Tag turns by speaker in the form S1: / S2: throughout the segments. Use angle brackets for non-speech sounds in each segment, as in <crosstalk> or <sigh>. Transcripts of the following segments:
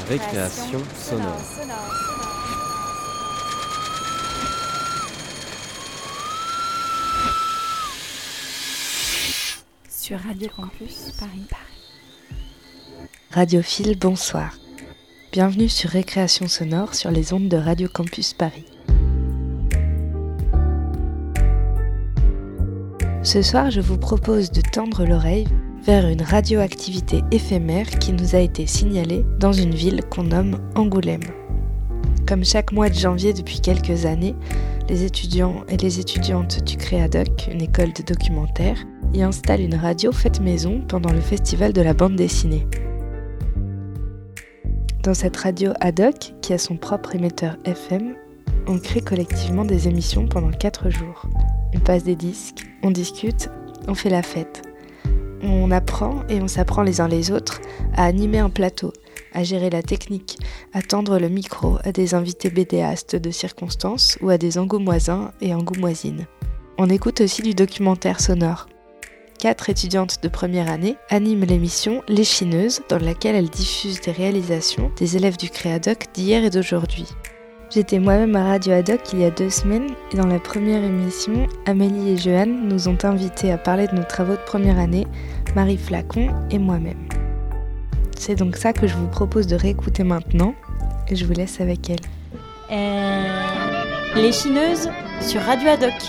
S1: Récréation sonore.
S2: Sur Radio Campus Paris.
S3: Radiophile, bonsoir. Bienvenue sur Récréation sonore sur les ondes de Radio Campus Paris. Ce soir, je vous propose de tendre l'oreille vers une radioactivité éphémère qui nous a été signalée dans une ville qu'on nomme Angoulême. Comme chaque mois de janvier depuis quelques années, les étudiants et les étudiantes du Créadoc, une école de documentaire, y installent une radio faite maison pendant le festival de la bande dessinée. Dans cette radio ad hoc, qui a son propre émetteur FM, on crée collectivement des émissions pendant 4 jours. On passe des disques, on discute, on fait la fête. On apprend et on s'apprend les uns les autres à animer un plateau, à gérer la technique, à tendre le micro à des invités bédéastes de circonstances ou à des angoumoisins et angoumoisines. On écoute aussi du documentaire sonore. Quatre étudiantes de première année animent l'émission Les Chineuses, dans laquelle elles diffusent des réalisations des élèves du Créadoc d'hier et d'aujourd'hui. J'étais moi-même à Radio Haddock il y a deux semaines et dans la première émission, Amélie et Joanne nous ont invités à parler de nos travaux de première année, Marie Flacon et moi-même. C'est donc ça que je vous propose de réécouter maintenant et je vous laisse avec elle.
S4: Euh, les Chineuses sur Radio Haddock.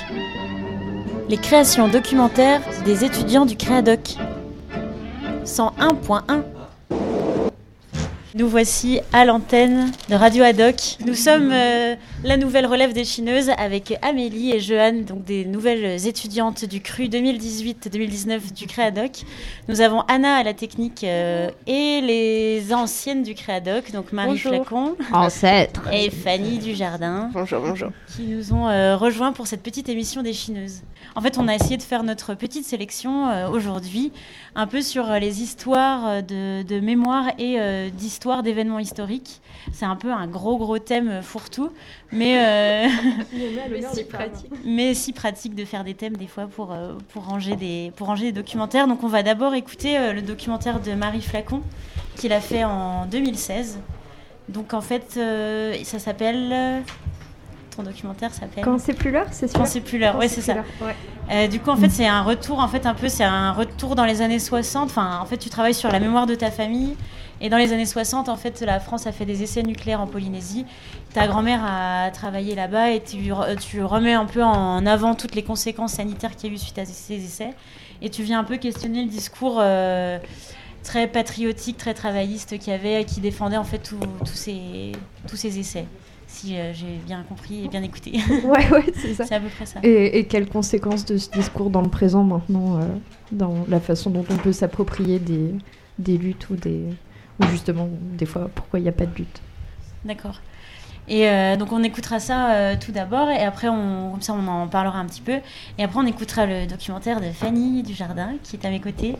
S4: Les créations documentaires des étudiants du Créadoc. 101.1 nous voici à l'antenne de Radio Haddock. Nous sommes euh, la nouvelle relève des Chineuses avec Amélie et Joanne, donc des nouvelles étudiantes du CRU 2018-2019 du Créadoc. Nous avons Anna à la technique euh, et les anciennes du Créadoc, donc Marie Flacon
S5: Ancêtre.
S4: et Fanny Dujardin.
S3: Bonjour, bonjour.
S4: Qui nous ont euh, rejoints pour cette petite émission des Chineuses. En fait, on a essayé de faire notre petite sélection aujourd'hui, un peu sur les histoires de, de mémoire et d'histoire d'événements historiques. C'est un peu un gros gros thème fourre-tout, mais, euh, <laughs> mais, si pratique. mais si pratique de faire des thèmes des fois pour, euh, pour, ranger, des, pour ranger des documentaires. Donc on va d'abord écouter euh, le documentaire de Marie Flacon qu'il a fait en 2016. Donc en fait, ça s'appelle ton documentaire s'appelle
S2: Quand c'est plus l'heure, c'est sûr.
S4: Quand c'est plus l'heure, ouais, c'est ça. Euh, du coup, en fait, c'est un retour, en fait, un peu, c'est un retour dans les années 60. Enfin, en fait, tu travailles sur la mémoire de ta famille. Et dans les années 60, en fait, la France a fait des essais nucléaires en Polynésie. Ta grand-mère a travaillé là-bas et tu, tu, remets un peu en avant toutes les conséquences sanitaires qu'il y a eu suite à ces essais. Et tu viens un peu questionner le discours euh, très patriotique, très travailliste qu'il y avait, qui défendait en fait tous ces, tous ces essais si euh, j'ai bien compris et bien écouté. <laughs>
S2: ouais, ouais, c'est ça. <laughs>
S4: c'est à peu près ça.
S2: Et, quelles conséquences de ce discours dans le présent maintenant, euh, dans la façon dont on peut s'approprier des, des luttes ou des ou justement des fois pourquoi il n'y a pas de lutte.
S4: D'accord. Et euh, donc on écoutera ça tout d'abord et après on, comme ça on en parlera un petit peu et après on écoutera le documentaire de Fanny Dujardin qui est à mes côtés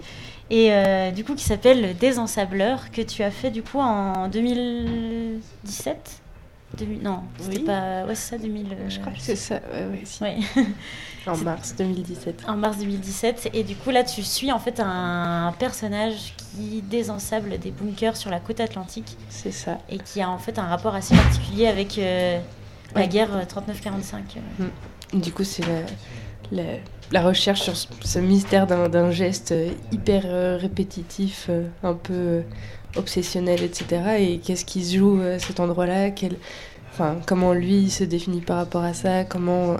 S4: et du coup qui s'appelle Le Désensableur que tu as fait du coup en 2017 non, c'était pas. Ouais, c'est ça, 2000.
S3: Je crois que c'est ça, ouais, ouais, <laughs> en mars 2017.
S4: En mars 2017. Et du coup, là, tu suis en fait un personnage qui désensable des bunkers sur la côte atlantique.
S3: C'est ça.
S4: Et qui a en fait un rapport assez particulier avec euh, la guerre 39-45. Euh.
S3: Mm. Du coup, c'est la, la, recherche sur ce mystère d'un geste hyper répétitif, un peu obsessionnel, etc. Et qu'est-ce qui se joue à cet endroit-là? Quel... Comment lui se définit par rapport à ça Comment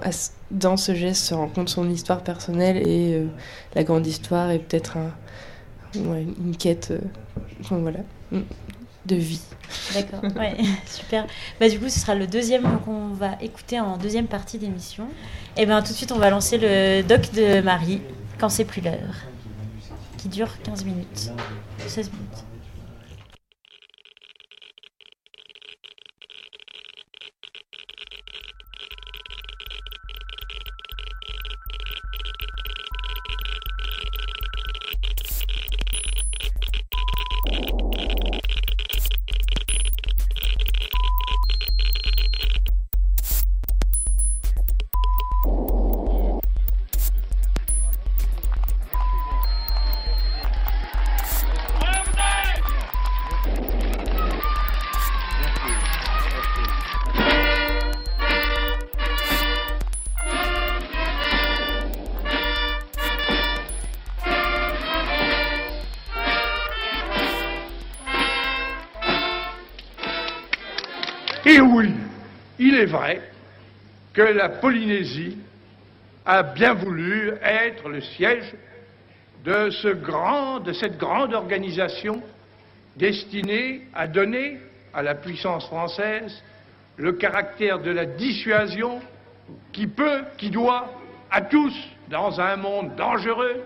S3: dans ce geste se rencontre son histoire personnelle et euh, la grande histoire et peut-être un, une quête euh, voilà, mm, de vie.
S4: D'accord, ouais, <laughs> super. Bah, du coup, ce sera le deuxième qu'on va écouter en deuxième partie d'émission. Et bien tout de suite, on va lancer le doc de Marie, quand c'est plus l'heure, qui dure 15 minutes, 16 minutes.
S6: Il est vrai que la Polynésie a bien voulu être le siège de cette grande organisation destinée à donner à la puissance française le caractère de la dissuasion qui peut, qui doit, à tous, dans un monde dangereux,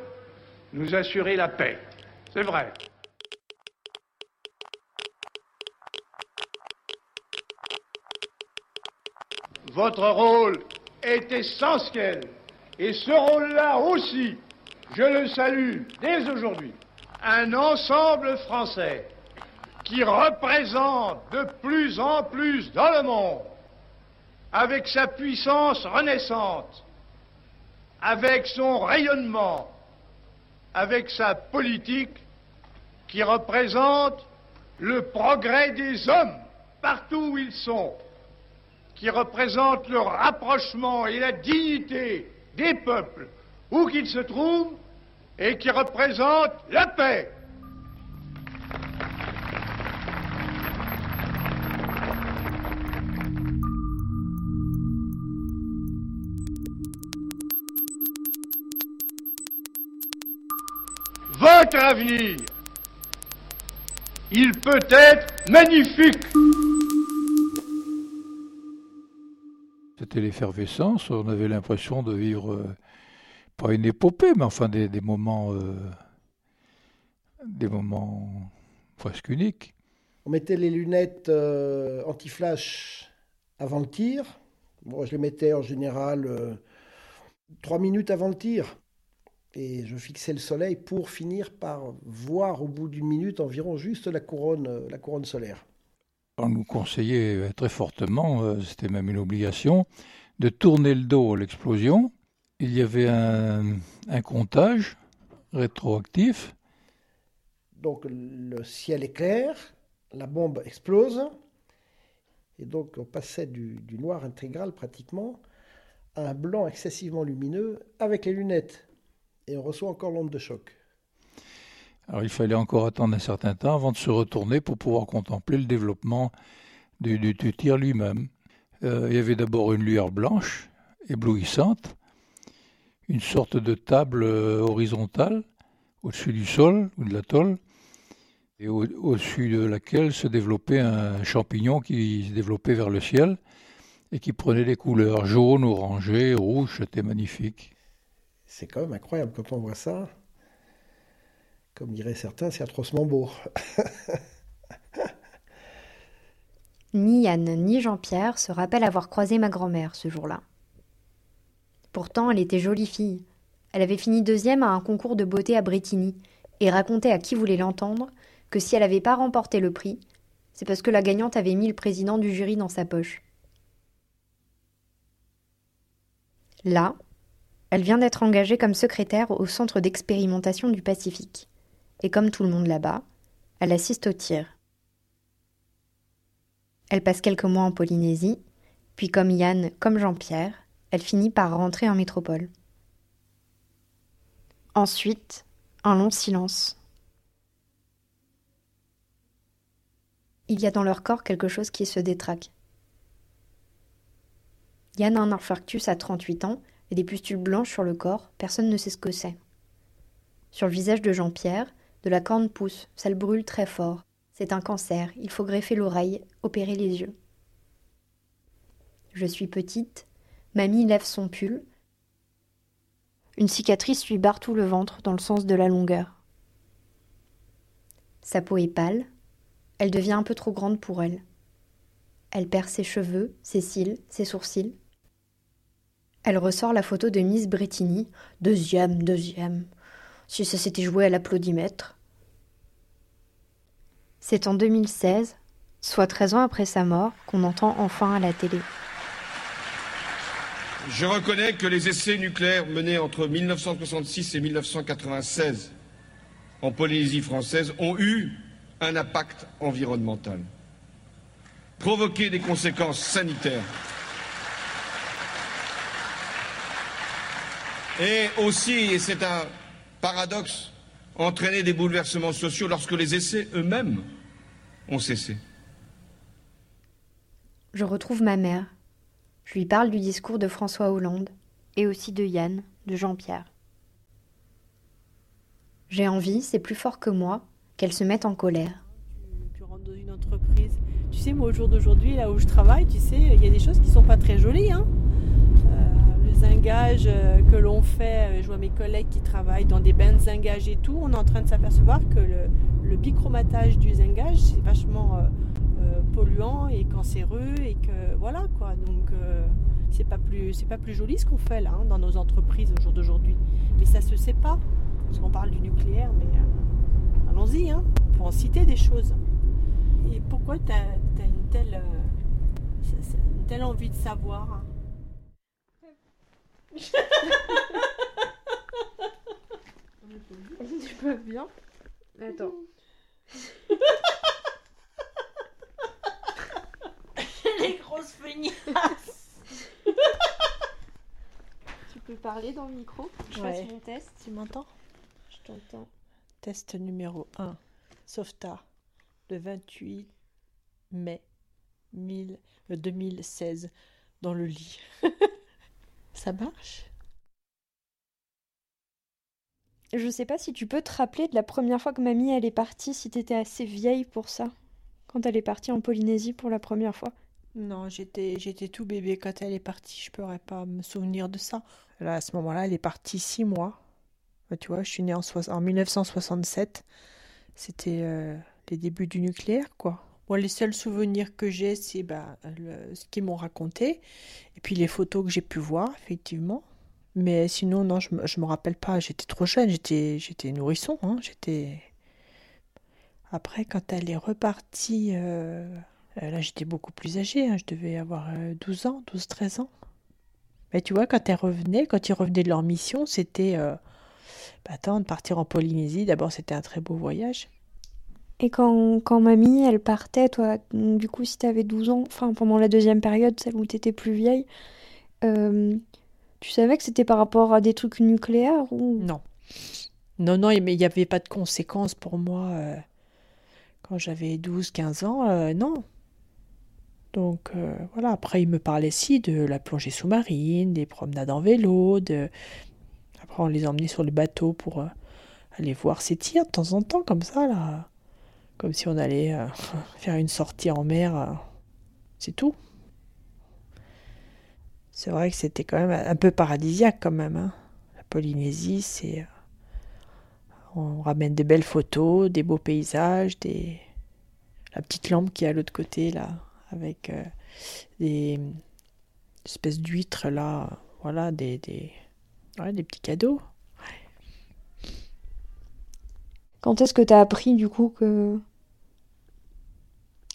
S6: nous assurer la paix. C'est vrai. Votre rôle est essentiel et ce rôle-là aussi, je le salue dès aujourd'hui. Un ensemble français qui représente de plus en plus dans le monde, avec sa puissance renaissante, avec son rayonnement, avec sa politique qui représente le progrès des hommes partout où ils sont, qui représente le rapprochement et la dignité des peuples où qu'ils se trouvent et qui représente la paix. Votre avenir, il peut être magnifique.
S7: C'était l'effervescence, on avait l'impression de vivre, euh, pas une épopée, mais enfin des, moments, euh, des moments presque uniques.
S8: On mettait les lunettes euh, anti-flash avant le tir. Moi, je les mettais en général trois minutes avant le tir. Et je fixais le soleil pour finir par voir au bout d'une minute environ juste la couronne, la couronne solaire
S7: on nous conseillait très fortement, euh, c'était même une obligation, de tourner le dos à l'explosion. Il y avait un, comptage rétroactif.
S8: Donc le ciel est clair, la bombe explose, et donc on passait du, du noir intégral pratiquement à un blanc excessivement lumineux avec les lunettes. Et on reçoit encore l'onde de choc.
S7: Alors il fallait encore attendre un certain temps avant de se retourner pour pouvoir contempler le développement du, tir lui-même. Euh, il y avait d'abord une lueur blanche, éblouissante, une sorte de table euh, horizontale au-dessus du sol ou de la tôle, et au-dessus de laquelle se développait un champignon qui se développait vers le ciel et qui prenait des couleurs jaune, orangé, rouge, c'était magnifique.
S8: C'est quand même incroyable quand on voit ça. Comme diraient certains, c'est atrocement beau. <laughs>
S9: ni Yann ni Jean-Pierre se rappellent avoir croisé ma grand-mère ce jour-là. Pourtant, elle était jolie fille. Elle avait fini deuxième à un concours de beauté à Bretigny et racontait à qui voulait l'entendre que si elle n'avait pas remporté le prix, c'est parce que la gagnante avait mis le président du jury dans sa poche. Là, elle vient d'être engagée comme secrétaire au Centre d'expérimentation du Pacifique et comme tout le monde là-bas, elle assiste au tir. Elle passe quelques mois en Polynésie, puis comme Yann, comme Jean-Pierre, elle finit par rentrer en métropole. Ensuite, un long silence. Il y a dans leur corps quelque chose qui se détraque. Yann a un infarctus à 38 ans et des pustules blanches sur le corps, personne ne sait ce que c'est. Sur le visage de Jean-Pierre, de la corne pousse, ça le brûle très fort. C'est un cancer, il faut greffer l'oreille, opérer les yeux. Je suis petite, mamie lève son pull. Une cicatrice lui barre tout le ventre dans le sens de la longueur. Sa peau est pâle, elle devient un peu trop grande pour elle. Elle perd ses cheveux, ses cils, ses sourcils. Elle ressort la photo de Miss Bretigny, deuxième, deuxième, si ça s'était joué à l'applaudimètre. C'est en 2016, soit 13 ans après sa mort, qu'on entend enfin à la télé.
S10: Je reconnais que les essais nucléaires menés entre 1966 et 1996 en Polynésie française ont eu un impact environnemental, provoqué des conséquences sanitaires et aussi, et c'est un paradoxe, entraîner des bouleversements sociaux lorsque les essais eux-mêmes ont cessé.
S9: Je retrouve ma mère. Je lui parle du discours de François Hollande et aussi de Yann, de Jean-Pierre. J'ai envie, c'est plus fort que moi, qu'elle se mette en colère.
S11: Tu, rentres dans une entreprise. Tu sais, moi, au jour d'aujourd'hui, là où je travaille, tu sais, il y a des choses qui sont pas très jolies. Hein euh, le zingage euh, que l'on fait, euh, je vois mes collègues qui travaillent dans des zingage et tout, on est en train de s'apercevoir que le, le bichromatage du zingage, c'est vachement polluant et cancéreux et que voilà quoi. Donc c'est pas plus c'est pas plus joli ce qu'on fait là hein, dans nos entreprises au jour d'aujourd'hui. Mais ça se sait pas parce qu'on parle du nucléaire, mais euh, allons-y, hein, pour en citer des choses. Et pourquoi tu as, une, telle, euh, telle envie de savoir hein? <laughs>
S2: Tu peux bien Attends. <laughs>
S11: Les grosses feignasses
S2: Tu peux parler dans le micro Je fasse mon test.
S11: Tu m'entends Test numéro 1. Softa, le 28 mai 2016, euh, dans le lit. <laughs> Ça marche?
S2: Je sais pas si tu peux te rappeler de la première fois que mamie elle est partie, si t'étais assez vieille pour ça. Quand elle est partie en Polynésie pour la première fois.
S11: Non, j'étais j'étais tout bébé quand elle est partie, je pourrais pas me souvenir de ça. Là, à ce moment-là, elle est partie six mois. Bah, tu vois, je suis née en, en 1967. C'était euh, les débuts du nucléaire, quoi. Moi, les seuls souvenirs que j'ai, c'est bah, ce qu'ils m'ont raconté. Et puis les photos que j'ai pu voir, effectivement. Mais sinon, non, je ne me rappelle pas. J'étais trop jeune. J'étais, j'étais nourrisson. Hein. J'étais... Après, quand elle est repartie, euh, euh, là, j'étais beaucoup plus âgée. Hein. Je devais avoir 12 ans, 12-13 ans. Mais tu vois, quand elle revenait, quand ils revenaient de leur mission, c'était bah, attends, de partir en Polynésie, d'abord c'était un très beau voyage.
S2: Et quand, quand mamie, elle partait, toi, du coup, si t'avais 12 ans, enfin pendant la deuxième période, celle où t'étais plus vieille, euh, tu savais que c'était par rapport à des trucs nucléaires ou?
S11: Non. Non, non, mais il n'y avait pas de conséquences pour moi euh, quand j'avais 12-15 ans, euh, non. Donc voilà, après il me parlait si de la plongée sous-marine, des promenades en vélo, de, on les emmenait sur le bateau pour aller voir ces tirs de temps en temps, comme ça, là. Comme si on allait euh, <laughs> faire une sortie en mer. Euh. c'est tout. C'est vrai que c'était quand même un peu paradisiaque, quand même. Hein. La Polynésie, c'est. On ramène des belles photos, des beaux paysages, des. La petite lampe qui est à l'autre côté, là, avec des espèces d'huîtres, là. Voilà, des, des Ouais, des petits cadeaux.
S2: Quand est-ce que tu as appris du coup que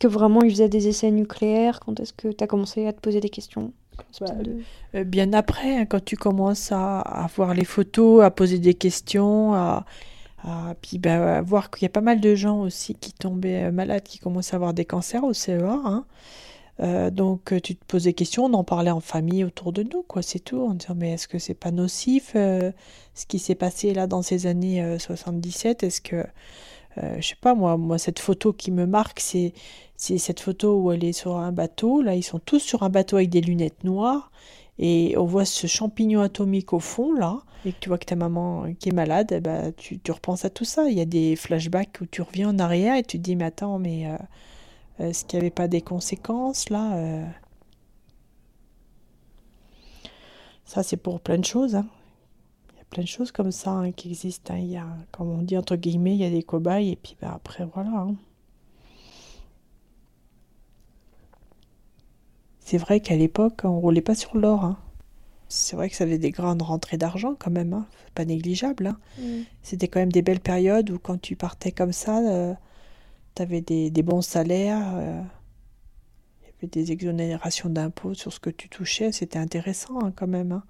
S2: que vraiment ils faisaient des essais nucléaires? Quand est-ce que tu as commencé à te poser des questions?
S11: Bah, euh, Bien après, hein, quand tu commences à, voir les photos, à poser des questions, à, puis bah, voir qu'il y a pas mal de gens aussi qui tombaient euh, malades, qui commencent à avoir des cancers au CEA. Hein. Euh, donc tu te posais des questions, on en parlait en famille autour de nous, quoi, c'est tout, en disant mais est-ce que c'est pas nocif euh, ce qui s'est passé là dans ces années 77 Est-ce que je sais pas moi, moi cette photo qui me marque, c'est c'est cette photo où elle est sur un bateau. Là, ils sont tous sur un bateau avec des lunettes noires et on voit ce champignon atomique au fond là. Et que tu vois que ta maman qui est malade, bah, tu, tu repenses à tout ça. Il y a des flashbacks où tu reviens en arrière et tu te dis mais attends mais est-ce qu'il n'y avait pas des conséquences là euh? Ça, c'est pour plein de choses. Hein. Il y a plein de choses comme ça hein, qui existent. Hein. Il y a, comme on dit entre guillemets, il y a des cobayes et puis ben, après, voilà. C'est vrai qu'à l'époque, on roulait pas sur l'or. C'est vrai que ça avait des grandes rentrées d'argent quand même, pas négligeable. Mm. C'était quand même des belles périodes où quand tu partais comme ça, euh, tu avais des, bons salaires, euh, il y avait des exonérations d'impôts sur ce que tu touchais, c'était intéressant hein, quand même. Hein.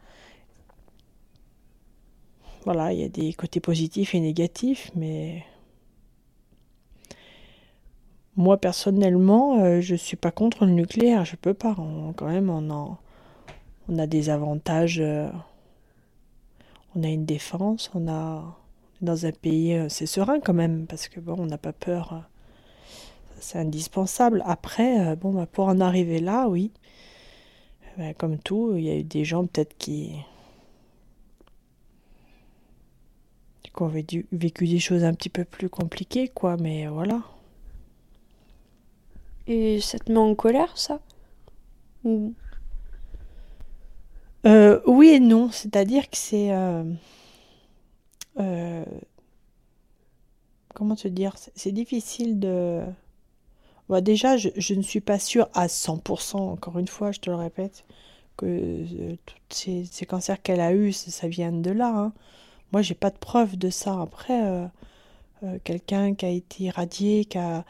S11: Voilà, il y a des côtés positifs et négatifs, mais moi personnellement, euh, je suis pas contre le nucléaire, je peux pas. quand même, on, on a des avantages. Euh, on a une défense, on a dans un pays, c'est serein quand même, parce que bon, on n'a pas peur c'est indispensable. Après, bon, bah, pour en arriver là, oui. Bah, comme tout, il y a eu des gens peut-être qui, qui ont vécu des choses un petit peu plus compliquées, quoi, mais voilà.
S2: Et ça te met en colère, ça?
S11: Euh, Oui et non, c'est-à-dire que c'est... Euh, euh, comment te dire? C'est difficile de... Bah, déjà, je, ne suis pas sûre à 100%, encore une fois, je te le répète, que tous ces, cancers qu'elle a eus, ça, vient de là. Hein. Moi, j'ai pas de preuve de ça. Après, quelqu'un qui a été irradié, qui a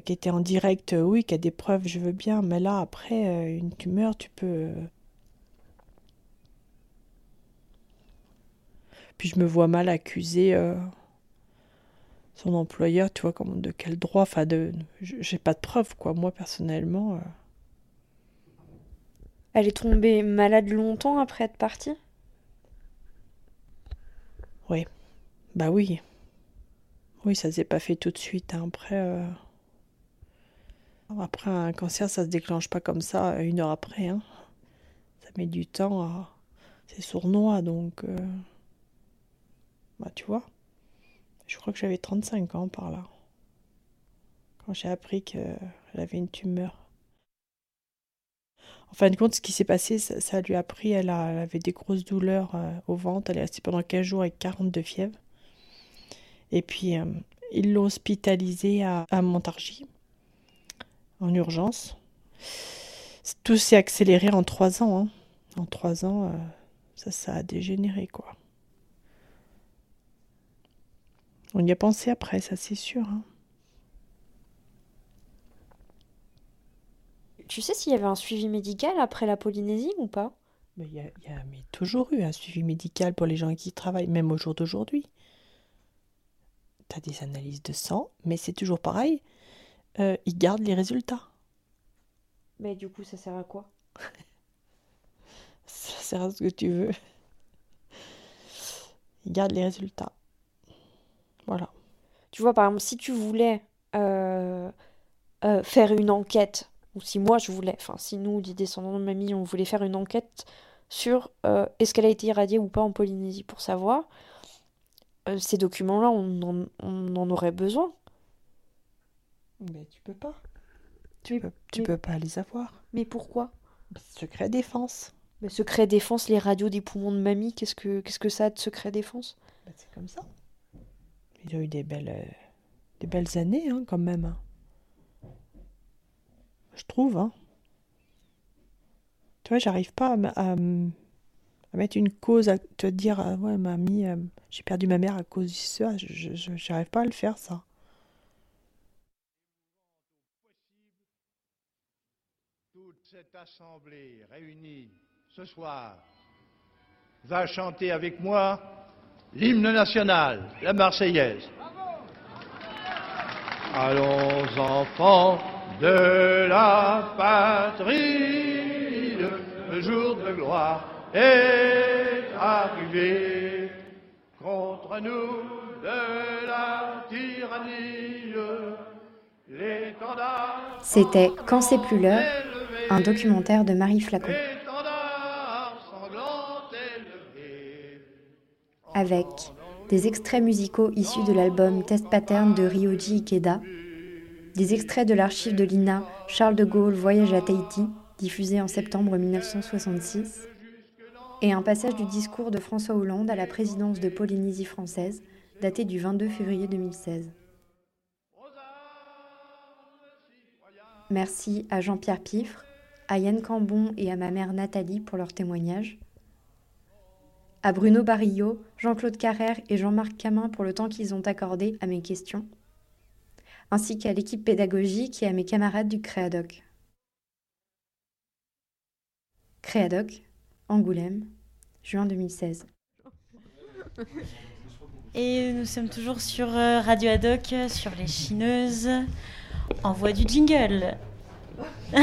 S11: qui était en direct, euh, oui, qui a des preuves, je veux bien, mais là, après, euh, une tumeur, tu peux... Puis je me vois mal accuser son employeur, tu vois, comme de quel droit, enfin, de... j'ai pas de preuves, quoi, moi, personnellement.
S2: Elle est tombée malade longtemps après être partie?
S11: Oui. Bah oui. Oui, ça s'est pas fait tout de suite. Hein. Après, après, un cancer, ça se déclenche pas comme ça une heure après. Hein. Ça met du temps à... C'est sournois, donc... Euh, bah, tu vois. Je crois que j'avais 35 ans par là. Quand j'ai appris qu'elle avait une tumeur. En fin de compte, ce qui s'est passé, ça, lui a pris, elle, avait des grosses douleurs euh, au ventre, elle est restée pendant 15 jours avec 42 fièvres. Et puis, euh, ils l'ont hospitalisée à Montargis en urgence. Tout s'est accéléré en trois ans. Hein. En trois ans, euh, ça, ça a dégénéré, quoi. On y a pensé après, ça c'est sûr. Hein.
S2: Tu sais s'il y avait un suivi médical après la Polynésie ou pas?
S11: Il y, a, toujours eu un suivi médical pour les gens qui travaillent, même au jour d'aujourd'hui. Tu as des analyses de sang, mais c'est toujours pareil. Euh, ils gardent les résultats.
S2: Mais du coup, ça sert à quoi?
S11: Ça sert à ce que tu veux. Ils gardent les résultats. Voilà.
S2: Tu vois, par exemple, si tu voulais euh, euh, faire une enquête, ou si moi je voulais, enfin, si nous, les descendants de mamie, on voulait faire une enquête sur est-ce qu'elle a été irradiée ou pas en Polynésie pour savoir, ces documents-là, on, on en aurait besoin.
S11: Mais tu peux pas. Tu, peux, tu peux pas les avoir.
S2: Mais pourquoi?
S11: Secret défense.
S2: Mais secret défense, les radios des poumons de mamie, qu'est-ce que, qu'est-ce que ça a de secret défense?
S11: Bah, C'est comme ça. Ils ont eu des belles, euh, des belles années, hein, quand même. Hein. Je trouve, hein. Tu vois, j'arrive pas à, mettre une cause, à te dire, ah ouais, mamie, euh, j'ai perdu ma mère à cause de ça. Je, j'arrive pas à le faire, ça.
S6: Cette assemblée réunie ce soir va chanter avec moi l'hymne national, la Marseillaise. Allons enfants de la patrie, le jour de gloire est arrivé contre nous de la tyrannie.
S9: C'était Quand c'est plus l'heure un documentaire de Marie Flacon. Avec des extraits musicaux issus de l'album Test Pattern de Ryoji Ikeda, des extraits de l'archive de l'INA Charles de Gaulle Voyage à Tahiti, diffusé en septembre 1966, et un passage du discours de François Hollande à la présidence de Polynésie française, daté du 22 février 2016. Merci à Jean-Pierre Piffre, à Yann Cambon et à ma mère Nathalie pour leur témoignage, à Bruno Barillot, Jean-Claude Carrère et Jean-Marc Camin pour le temps qu'ils ont accordé à mes questions, ainsi qu'à l'équipe pédagogique et à mes camarades du Créadoc. Créadoc, Angoulême, juin 2016.
S4: Et nous sommes toujours sur euh, Radio Adoc, sur les chineuses. Envoie du jingle. <laughs>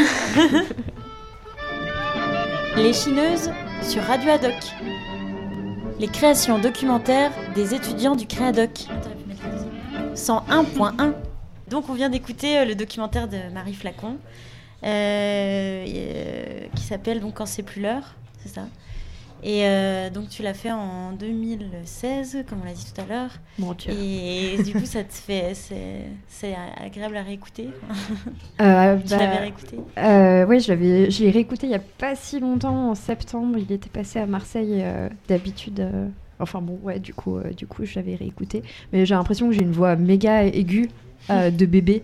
S4: Les Chineuses sur Radio Adoc. Les créations documentaires des étudiants du Créadoc. 101.1 Donc on vient d'écouter le documentaire de Marie Flacon qui s'appelle donc Quand c'est plus l'heure, c'est ça? Et euh, donc tu l'as fait en 2016, comme on l'a dit tout à l'heure.
S2: Mon Dieu.
S4: Et du coup, ça te fait, c'est agréable à réécouter.
S2: Euh, <laughs>
S4: tu l'avais bah, réécouté
S2: euh, Oui, je l'avais, je l'ai réécouté il y a pas si longtemps, en septembre. Il était passé à Marseille d'habitude. Enfin bon, ouais, du coup, du coup, je l'avais réécouté. Mais j'ai l'impression que j'ai une voix méga aiguë de bébé.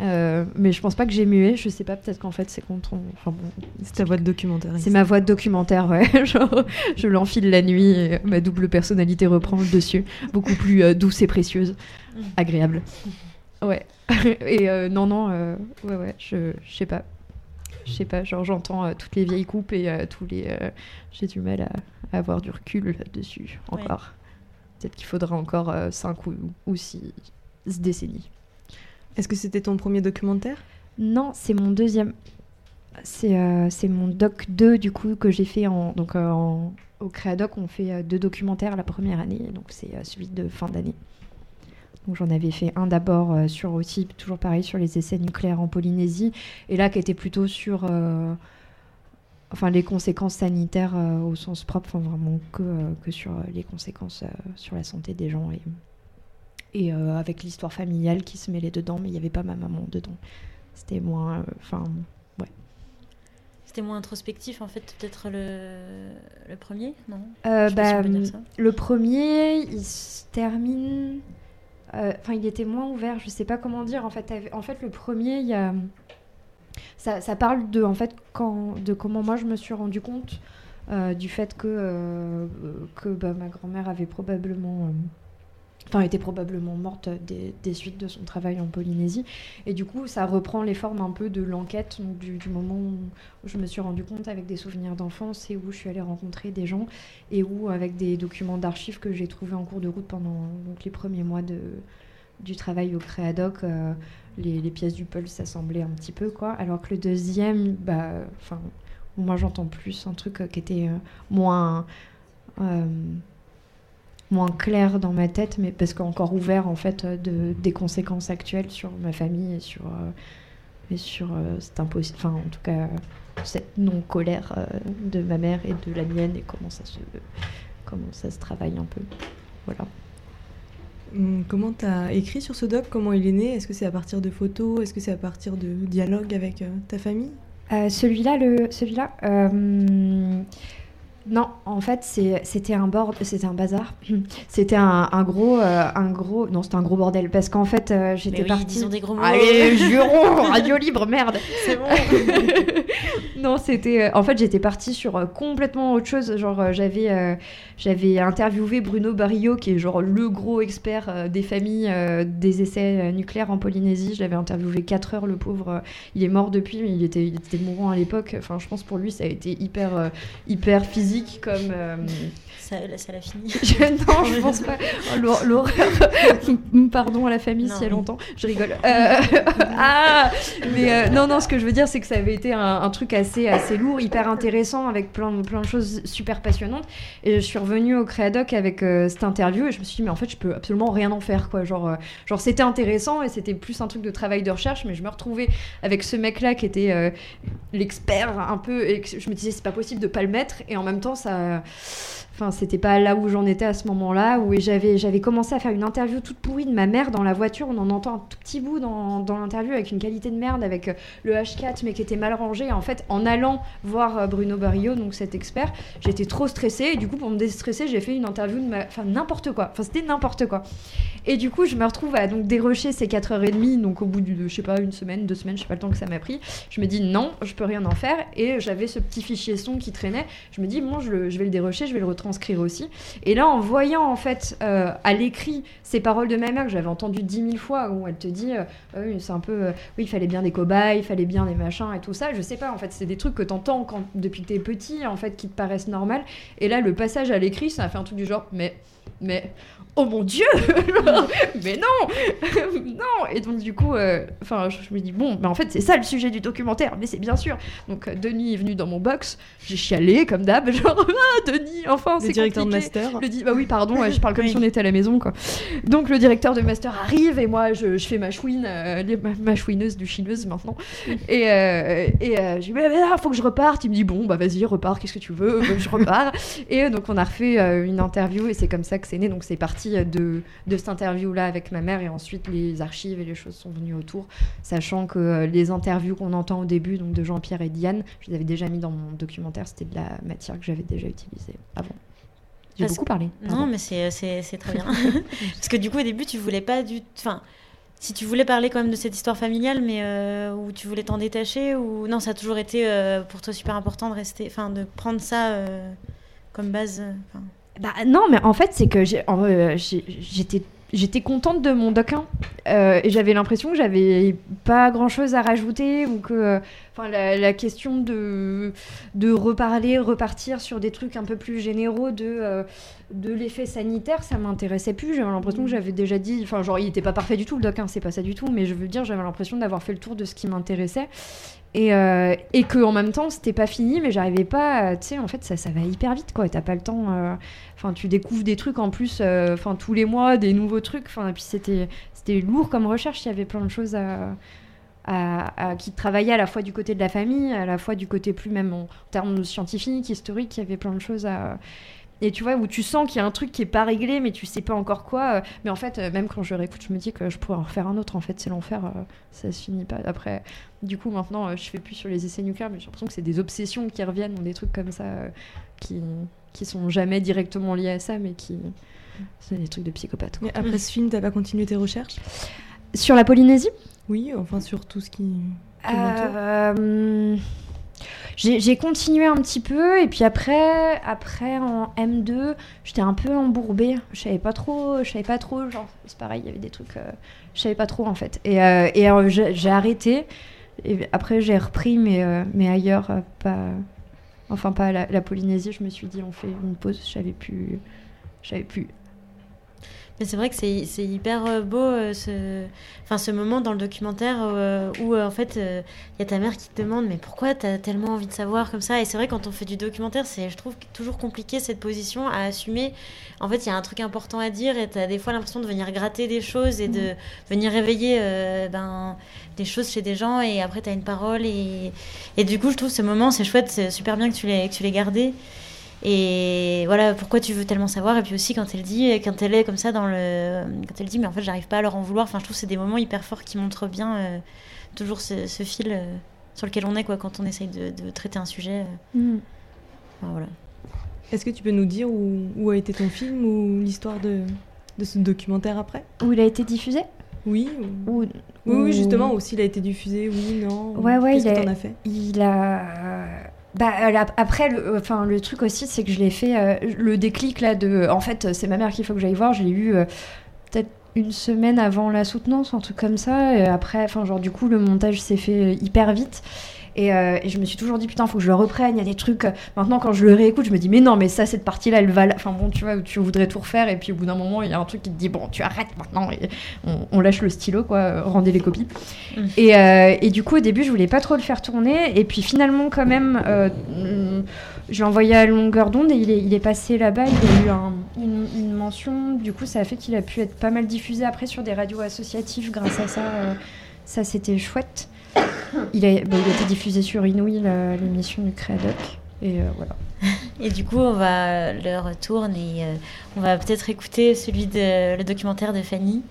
S2: Euh, mais je pense pas que j'ai mué. Je sais pas, peut-être qu'en fait c'est contre. Enfin bon,
S12: c'est ta voix de documentaire.
S2: C'est ma voix de documentaire, ouais. <laughs> Genre, je l'enfile la nuit et ma double personnalité reprend le dessus. Beaucoup plus euh, douce et précieuse. Agréable. Ouais. <laughs> et euh, non, non, ouais, ouais, je, je sais pas. Je sais pas, genre j'entends toutes les vieilles coupes et tous les. j'ai du mal à, avoir du recul là-dessus encore. Peut-être qu'il faudra encore 5 ou, ou 6 décennies.
S12: Est-ce que c'était ton premier documentaire?
S2: Non, c'est mon deuxième. C'est euh, mon doc 2 du coup que j'ai fait en, donc, euh, au Créadoc. On fait euh, deux documentaires la première année, donc c'est celui de fin d'année. J'en avais fait un d'abord sur aussi, toujours pareil, sur les essais nucléaires en Polynésie, et là qui était plutôt sur enfin les conséquences sanitaires au sens propre, enfin vraiment que, que sur les conséquences sur la santé des gens et euh, avec l'histoire familiale qui se mêlait dedans, mais il n'y avait pas ma maman dedans. C'était moins. Euh, enfin, ouais.
S4: C'était moins introspectif, en fait, peut-être le, le premier, non?
S2: Euh, bah, Le premier, il se termine. Enfin, il était moins ouvert, je sais pas comment dire. En fait, en fait le premier, il y a. Ça, ça, parle de, en fait, quand, de comment moi je me suis rendu compte du fait que, que bah, ma grand-mère avait probablement enfin était probablement morte des, suites de son travail en Polynésie. Et du coup, ça reprend les formes un peu de l'enquête, du, moment où je me suis rendu compte avec des souvenirs d'enfance et où je suis allée rencontrer des gens et où avec des documents d'archives que j'ai trouvés en cours de route pendant les premiers mois de, du travail au Créadoc, euh, les, pièces du puzzle s'assemblaient un petit peu, quoi. Alors que le deuxième, bah, enfin, moi j'entends plus un truc qui était euh, moins... Euh, moins clair dans ma tête, mais parce qu'encore ouvert en fait euh, de, des conséquences actuelles sur ma famille et sur, euh, et sur euh, cette impossible, enfin en tout cas cette non colère de ma mère et de la mienne et comment ça se comment ça se travaille un peu. Voilà.
S12: Hum, comment tu as écrit sur ce doc? Comment il est né? Est-ce que c'est à partir de photos? Est-ce que c'est à partir de dialogues avec ta famille?
S2: Celui-là, le celui-là. Non, en fait, c'était un bord, c'était un bazar. <clears throat> C'était un, gros, euh, un gros, non, c'était un gros bordel parce qu'en fait, euh, j'étais oui, partie.
S4: des gros mots.
S2: Allez, <laughs> juron, radio libre, merde. C'est bon. <laughs> non, c'était, euh, en fait, j'étais partie sur complètement autre chose. Genre, j'avais, j'avais interviewé Bruno Barrio, qui est genre le gros expert des familles des essais nucléaires en Polynésie. Je l'avais interviewé 4 heures, le pauvre. il est mort depuis, mais il était, il était mourant à l'époque. Enfin, je pense pour lui, ça a été hyper, hyper physique comme. Euh,
S4: ça, ça l'a fini. <laughs>
S2: non, <laughs> je pense pas. Oh, l'horreur. <laughs> Pardon à la famille si elle entend. Je rigole. Euh, ah Mais euh, non, non, ce que je veux dire, c'est que ça avait été un, truc assez, assez lourd, hyper intéressant, avec plein, plein de choses super passionnantes. Et je suis revenue au Créadoc avec cette interview et je me suis dit, mais en fait, je peux absolument rien en faire, quoi. Genre, genre c'était intéressant et c'était plus un truc de travail de recherche, mais je me retrouvais avec ce mec-là qui était l'expert un peu et je me disais, c'est pas possible de pas le mettre. Et en même temps, ça Enfin, c'était pas là où j'en étais à ce moment-là, où j'avais, j'avais commencé à faire une interview toute pourrie de ma mère dans la voiture. On en entend un tout petit bout dans, dans l'interview avec une qualité de merde, avec euh, le H4, mais qui était mal rangé. En fait, en allant voir euh, Bruno Barrio, donc cet expert, j'étais trop stressée. Et du coup, pour me déstresser, j'ai fait une interview de ma. Enfin, n'importe quoi. Enfin, c'était n'importe quoi. Et du coup, je me retrouve à donc dérocher ces 4h30, donc au bout de, je sais pas, une semaine, deux semaines, je sais pas le temps que ça m'a pris. Je me dis non, je peux rien en faire. Et j'avais ce petit fichier son qui traînait. Je me dis, bon, je, je vais le dérocher, je vais le retranscrire aussi. Et là, en voyant en fait euh, à l'écrit ces paroles de ma mère que j'avais entendues dix mille fois, où elle te dit, euh, oui, c'est un peu, euh, oui, il fallait bien des cobayes, il fallait bien des machins et tout ça. Je sais pas, en fait, c'est des trucs que t'entends quand depuis que t'es petit, en fait, qui te paraissent normales. Et là, le passage à l'écrit, ça a fait un truc du genre, mais mais oh mon dieu <laughs> mais non <laughs> non et donc du coup euh, enfin je, me dis bon mais en fait c'est ça le sujet du documentaire mais c'est bien sûr. Donc euh, Denis est venu dans mon box j'ai chialé comme d'hab <laughs> genre ah Denis enfin c'est
S13: le directeur
S2: compliqué.
S13: de master.
S2: Le dit bah oui pardon je parle comme si on était à la maison quoi. Donc le directeur de master arrive et moi je, je fais ma chouine euh, ma, ma chouineuse du chineuse maintenant. Et euh, et je dis mais, là faut que je reparte. Il me dit bon bah vas-y repars qu'est-ce que tu veux je repars. Et donc on a refait une interview et c'est comme ça que c'est né. Donc c'est parti de, de cette interview là avec ma mère et ensuite les archives et les choses sont venues autour sachant que euh, les interviews qu'on entend au début donc de Jean-Pierre et Diane je les avais déjà mis dans mon documentaire c'était de la matière que j'avais déjà utilisée avant j'ai
S4: Parce-
S2: beaucoup parlé
S4: Non, mais c'est c'est- c'est très bien. <laughs> <laughs> Parce que du coup, au début, tu voulais pas du. Enfin, si tu voulais parler quand même de cette histoire familiale, mais euh, où tu voulais t'en détacher, ou non, ça a toujours été euh, pour toi super important de rester. Enfin, de prendre ça euh, comme base.
S2: Bah non, mais en fait, c'est que euh, j'étais j'étais contente de mon doc 1 euh, et j'avais l'impression que j'avais pas grand chose à rajouter ou que euh, enfin la, la question de de reparler repartir sur des trucs un peu plus généraux de euh, de l'effet sanitaire ça m'intéressait plus. J'avais l'impression que j'avais déjà dit enfin genre il était pas parfait du tout le doc 1 c'est pas ça du tout mais je veux dire j'avais l'impression d'avoir fait le tour de ce qui m'intéressait et, euh, et que en même temps c'était pas fini mais j'arrivais pas à- tu sais en fait ça, ça va hyper vite quoi. T'as pas le temps euh, enfin tu découvres des trucs en plus euh, enfin tous les mois des nouveaux trucs enfin puis c'était c'était lourd comme recherche. Il y avait plein de choses à, à- qui travaillaient à la fois du côté de la famille à la fois du côté plus même en, termes scientifiques historiques il y avait plein de choses à et tu vois, où tu sens qu'il y a un truc qui est pas réglé, mais tu sais pas encore quoi. euh, Mais en fait, euh, même quand je réécoute, je me dis que je pourrais en refaire un autre. En fait, c'est l'enfer. euh, ça se finit pas. Après, du coup, maintenant, je fais plus sur les essais nucléaires, mais j'ai l'impression que c'est des obsessions qui reviennent, ou des trucs comme ça, qui, qui sont jamais directement liés à ça, mais qui. C'est des trucs de psychopathe. quoi.
S13: Mais après ce film, t'as pas continué tes recherches?
S2: Sur la Polynésie?
S13: Oui, enfin sur tout ce qui. qui.
S2: Euh, j'ai continué un petit peu et puis après, après en M2, j'étais un peu embourbée. Je savais pas trop, je savais pas trop. Genre, c'est pareil, il y avait des trucs, euh, je savais pas trop en fait. Et, euh, et euh, j'ai arrêté. Et après, j'ai repris, mais, euh, mais ailleurs, pas. Enfin, pas la, la Polynésie. Je me suis dit, on fait une pause. Je savais plus. Je savais plus.
S4: Mais c'est vrai que c'est c'est hyper euh, beau euh, ce, enfin, ce moment dans le documentaire euh, où en fait il y a ta mère qui te demande mais pourquoi tu as tellement envie de savoir comme ça? Et c'est vrai quand on fait du documentaire c'est je trouve toujours compliqué cette position à assumer. En fait il y a un truc important à dire et tu as des fois l'impression de venir gratter des choses et de venir réveiller euh, ben, des choses chez des gens et après tu as une parole et, et du coup je trouve ce moment c'est chouette c'est super bien que tu l'aies que tu l'aies gardé et voilà pourquoi tu veux tellement savoir? Et puis aussi quand elle dit quand elle est comme ça dans le quand elle dit mais en fait j'arrive pas à leur en vouloir enfin je trouve que c'est des moments hyper forts qui montrent bien euh, toujours ce, ce fil euh, sur lequel on est quoi quand on essaye de, de traiter un sujet euh.
S2: Mm.
S4: Enfin, voilà
S13: Est-ce que tu peux nous dire où, où a été ton film ou l'histoire de, de ce documentaire après?
S2: Où il a été diffusé?
S13: Oui.
S2: Ou-
S13: Oui, oui,
S2: ou-
S13: justement, aussi il a été diffusé, oui, non.
S2: Ouais, ouais,
S13: Qu'est-ce
S2: il
S13: que
S2: a,
S13: t'en as fait?
S2: il a. Bah, là, après, le, enfin, le truc aussi, c'est que je l'ai fait. euh, le déclic, là, de. En fait, c'est ma mère qu'il faut que j'aille voir. Je l'ai eu euh, peut-être une semaine avant la soutenance, un truc comme ça. Et après, enfin, genre, du coup, le montage s'est fait hyper vite. Et, euh, et je me suis toujours dit, putain, faut que je le reprenne. Il y a des trucs. euh, Maintenant, quand je le réécoute, je me dis, mais non, mais ça, cette partie-là, elle va. Enfin, bon, tu vois, tu voudrais tout refaire. Et puis, au bout d'un moment, il y a un truc qui te dit, bon, tu arrêtes maintenant. Et on, on lâche le stylo, quoi. euh, Rendez les copies. Et, euh, et du coup, au début, je voulais pas trop le faire tourner. Et puis, finalement, quand même, euh, mm, je l'ai envoyé à longueur d'onde et il est, il est passé là-bas. Il a eu un- une, une mention. Du coup, ça a fait qu'il a pu être pas mal diffusé après sur des radios associatives grâce à ça. ça, c'était chouette. Il a, bah, il a été diffusé sur Inouï, la- l'émission du Créadoc. Et euh, voilà. <laughs>
S4: et du coup on va le retourne et euh, on va peut-être écouter celui de le documentaire de Fanny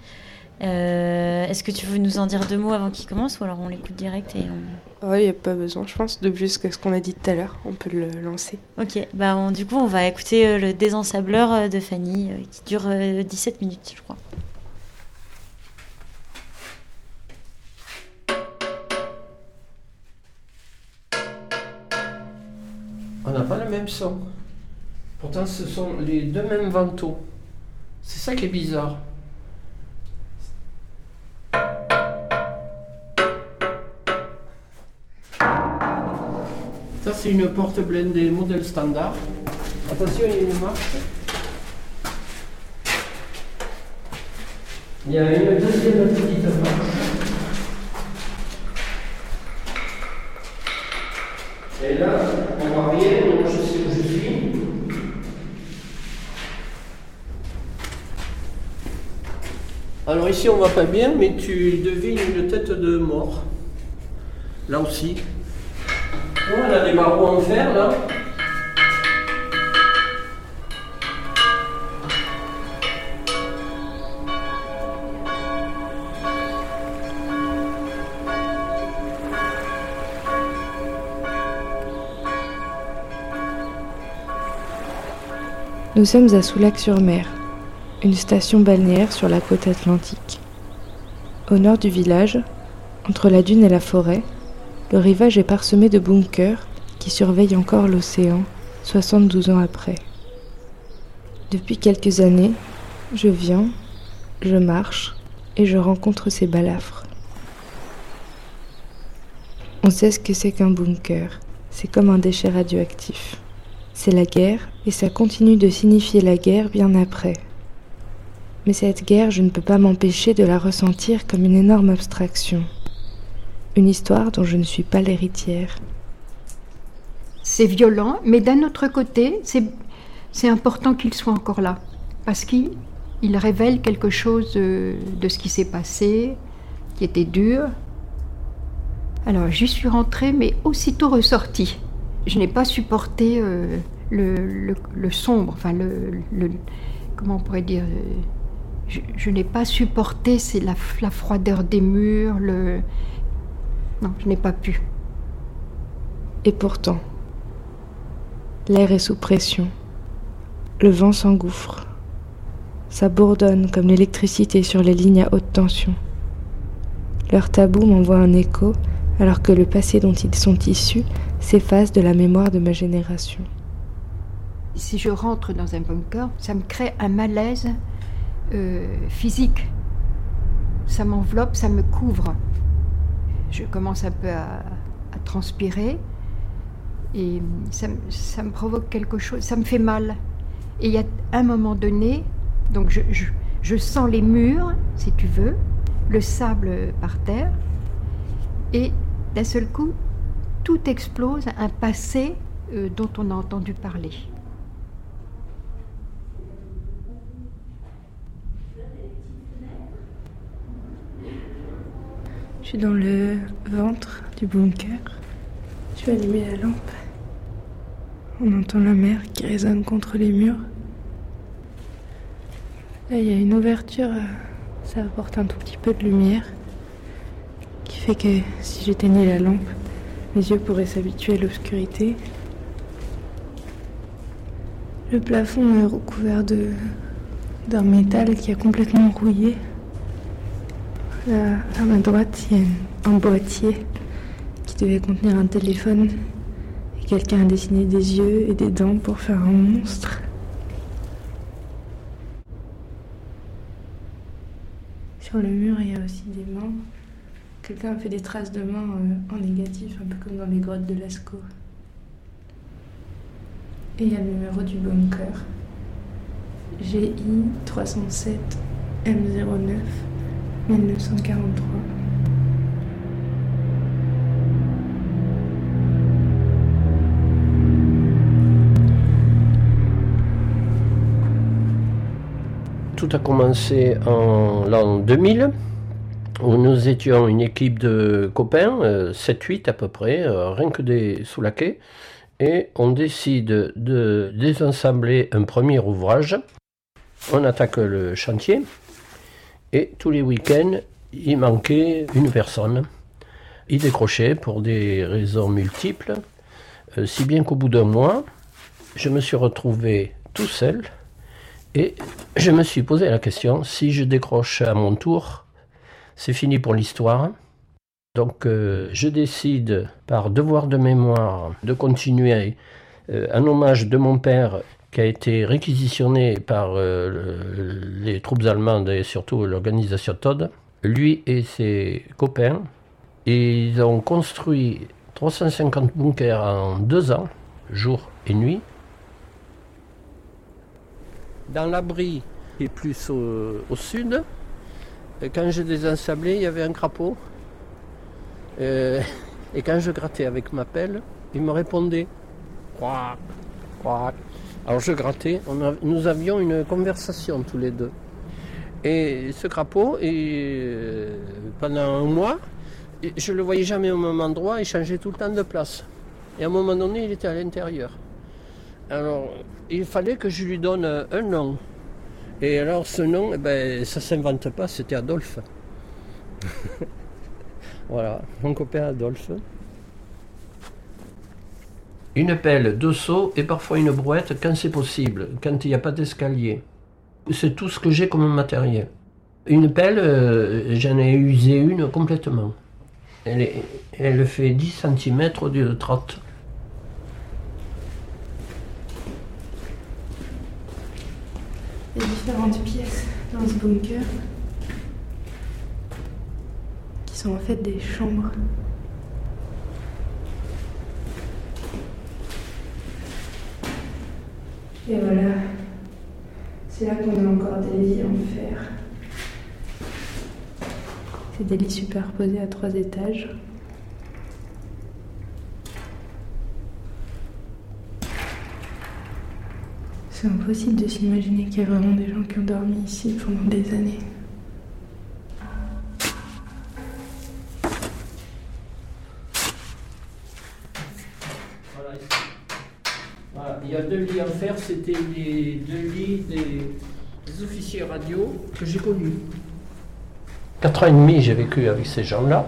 S4: Euh, est-ce que tu veux nous en dire deux mots avant qu'il commence ou alors on l'écoute direct et on...
S12: Il n'y a pas besoin, je pense, de plus que ce qu'on a dit tout à l'heure. On peut le lancer.
S4: Ok, bah on- du coup on va écouter le désensableur de Fanny euh, qui dure euh, 17 minutes je crois.
S14: N'a pas le même son. Pourtant, ce sont les deux mêmes vantaux. C'est ça qui est bizarre. Ça, c'est une porte blindée modèle standard. Attention, il y a une marche. Il y a une deuxième petite marche. Et là, on voit rien, donc je sais où je suis. Alors ici, on voit pas bien, mais tu devines une tête de mort. Là aussi. Oh, on a des barreaux en fer, là.
S3: Nous sommes à Soulac-sur-Mer, une station balnéaire sur la côte atlantique. Au nord du village, entre la dune et la forêt, le rivage est parsemé de bunkers qui surveillent encore l'océan 72 ans après. Depuis quelques années, je viens, je marche et je rencontre ces balafres. On sait ce que c'est qu'un bunker. C'est comme un déchet radioactif. C'est la guerre et ça continue de signifier la guerre bien après. Mais cette guerre, je ne peux pas m'empêcher de la ressentir comme une énorme abstraction. Une histoire dont je ne suis pas l'héritière.
S15: C'est violent, mais d'un autre côté, c'est, important qu'il soit encore là. Parce qu'il il révèle quelque chose de, de ce qui s'est passé, qui était dur. Alors j'y suis rentrée, mais aussitôt ressortie. Je n'ai pas supporté euh, le, le- le sombre, enfin le, le- comment on pourrait dire, euh, je, je n'ai pas supporté c'est la, la froideur des murs, le non, je n'ai pas pu.
S3: Et pourtant, l'air est sous pression. Le vent s'engouffre. Ça bourdonne comme l'électricité sur les lignes à haute tension. Leur tabou m'envoie un écho alors que le passé dont ils sont issus s'efface de la mémoire de ma génération.
S15: Si je rentre dans un bunker, ça me crée un malaise physique. Ça m'enveloppe, ça me couvre. Je commence un peu à, transpirer et ça, me- provoque quelque chose, ça me fait mal. Et il y a un moment donné, donc je sens les murs, si tu veux, le sable par terre, et d'un seul coup, tout explose, un passé euh, dont on a entendu parler.
S3: Je suis dans le ventre du bunker. Je vais allumer la lampe. On entend la mer qui résonne contre les murs. Là, il y a une ouverture, euh, ça apporte un tout petit peu de lumière, qui fait que si j'éteignais la lampe, mes yeux pourraient s'habituer à l'obscurité. Le plafond est recouvert d'un métal qui a complètement rouillé. Là, à ma droite, il y a un- un boîtier qui devait contenir un téléphone. Et quelqu'un a dessiné des yeux et des dents pour faire un monstre. Sur le mur, il y a aussi des mains. Quelqu'un a fait des traces de mains euh, en négatif, un peu comme dans les grottes de Lascaux. Et il y a le numéro du bunker. GI 307 M09 1943.
S14: Tout a commencé en l'an 2000, où nous étions une équipe de copains, euh, 7-8 à peu près, euh, rien que des soulaquais, et on décide de désassembler un premier ouvrage. On attaque le chantier, et tous les week-ends, il manquait une personne. Il décrochait pour des raisons multiples, euh, si bien qu'au bout d'un mois, je me suis retrouvé tout seul et je me suis posé la question, si je décroche à mon tour, c'est fini pour l'histoire. Donc euh, je décide, par devoir de mémoire, de continuer euh, un hommage de mon père qui a été réquisitionné par euh, le- les troupes allemandes et surtout l'organisation Todd. Lui et ses copains, ils ont construit 350 bunkers en deux ans, jour et nuit. Dans l'abri qui est plus au, sud, Et quand je les ensablais, il y avait un crapaud. Euh, et quand je grattais avec ma pelle, il me répondait. Croac, croac. Alors je grattais, nous avions une conversation tous les deux. Et ce crapaud, euh, pendant un mois, je ne le voyais jamais au même endroit, il changeait tout le temps de place. Et à un moment donné, il était à l'intérieur. Alors, il fallait que je lui donne un nom. Et alors, ce nom, eh ben, ça ne s'invente pas, c'était Adolphe. <laughs> voilà, mon copain Adolphe. Une pelle, deux seaux et parfois une brouette quand c'est possible, quand il n'y a pas d'escalier. C'est tout ce que j'ai comme matériel. Une pelle, euh, j'en ai usé une complètement. Elle, fait 10 cm de trotte.
S12: Il y a différentes pièces dans ce bunker qui sont en fait des chambres. Et voilà, c'est là qu'on a encore des lits en fer. C'est des lits superposés à trois étages. C'est impossible de s'imaginer qu'il y a vraiment des gens qui ont dormi ici pendant des années.
S14: Il y a deux lits en fer, c'était les deux lits des, des officiers radio que j'ai connus. Quatre ans et demi, j'ai vécu avec ces gens-là.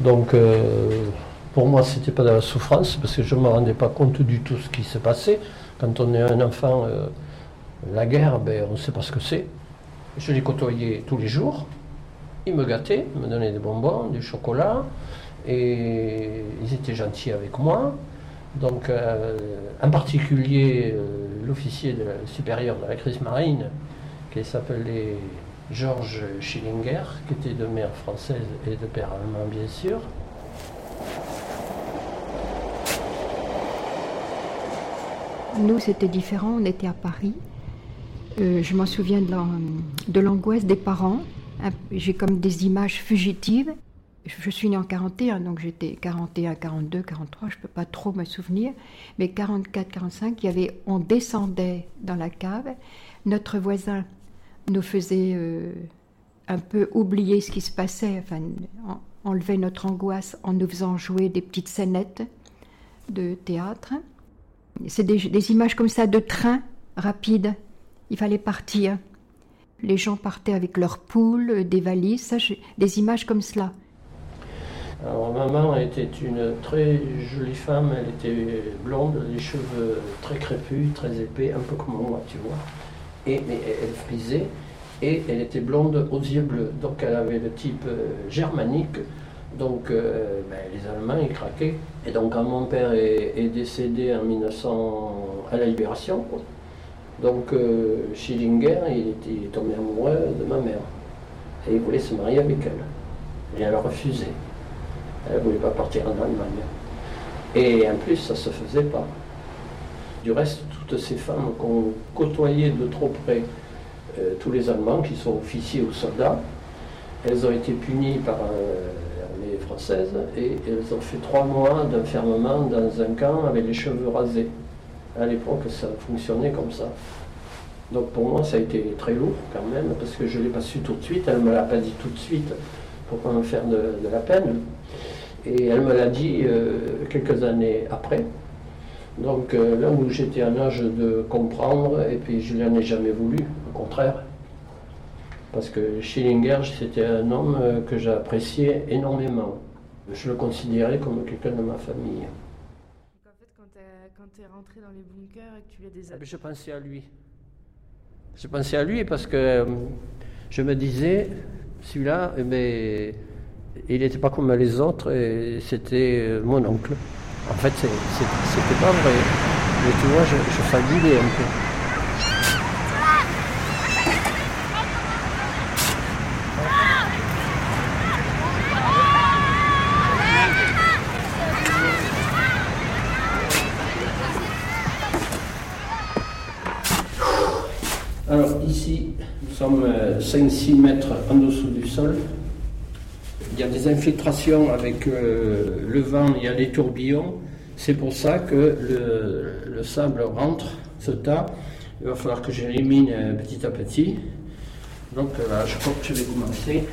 S14: Donc, euh, pour moi, c'était pas de la souffrance parce que je ne me rendais pas compte du tout ce qui se passait. Quand on est un enfant, euh, la guerre, ben, on ne sait pas ce que c'est. Je les côtoyais tous les jours. Ils me gâtaient, ils me donnaient des bonbons, du chocolat. Et ils étaient gentils avec moi. Donc, euh, en particulier, euh, l'officier supérieur de la crise marine, qui s'appelait Georges Schillinger, qui était de mère française et de père allemand, bien sûr.
S15: Nous, c'était différent, on était à Paris. Euh, je m'en souviens de l'an- de l'angoisse des parents. J'ai comme des images fugitives. Je suis née en 41, donc j'étais 41, 42, 43, je ne peux pas trop me souvenir. Mais 44, 45, il y avait, on descendait dans la cave. Notre voisin nous faisait euh, un peu oublier ce qui se passait, enfin, en- enlever notre angoisse en nous faisant jouer des petites scénettes de théâtre. C'est des, images comme ça de train rapide. Il fallait partir. Les gens partaient avec leurs poules, des valises, des images comme cela.
S14: Alors, maman était une très jolie femme, elle était blonde, les cheveux très crépus, très épais, un peu comme moi, tu vois. Et, elle frisait, et elle était blonde aux yeux bleus. Donc elle avait le type euh, germanique, donc euh, ben, les Allemands, ils craquaient. Et donc quand mon père est, décédé en 1900, à la Libération, donc euh, Schillinger, il, était, est tombé amoureux de ma mère. Et il voulait se marier avec elle. Et elle a refusé. Elle ne voulait pas partir en Allemagne. Et en plus, ça ne se faisait pas. Du reste, toutes ces femmes qu'on côtoyait de trop près, euh, tous les Allemands qui sont officiers ou soldats, elles ont été punies par euh, l'armée française et elles ont fait trois mois d'enfermement dans un camp avec les cheveux rasés. À l'époque, ça fonctionnait comme ça. Donc pour moi, ça a été très lourd quand même, parce que je ne l'ai pas su tout de suite, elle ne me l'a pas dit tout de suite pour pas me faire de, de la peine. Et elle me l'a dit euh, quelques années après. Donc euh, là où j'étais en âge de comprendre, et puis je n'en ai jamais voulu, au contraire. Parce que Schillinger, c'était un homme euh, que j'appréciais énormément. Je le considérais comme quelqu'un de ma famille.
S12: En fait, quand tu es rentré dans les bunkers et que tu les des
S14: Ah, Je pensais à lui. Je pensais à lui parce que euh, je me disais, celui-là, il n'était pas comme les autres, et c'était euh, mon oncle. En fait, c'était pas vrai. Mais tu vois, je, je fabulais un peu. Alors ici, nous sommes euh, 5-6 mètres en dessous du sol. Il y a des infiltrations avec euh, le vent, il y a des tourbillons. C'est pour ça que le, le sable rentre, se tas. Il va falloir que j'élimine euh, petit à petit. Donc là, je crois que je vais commencer.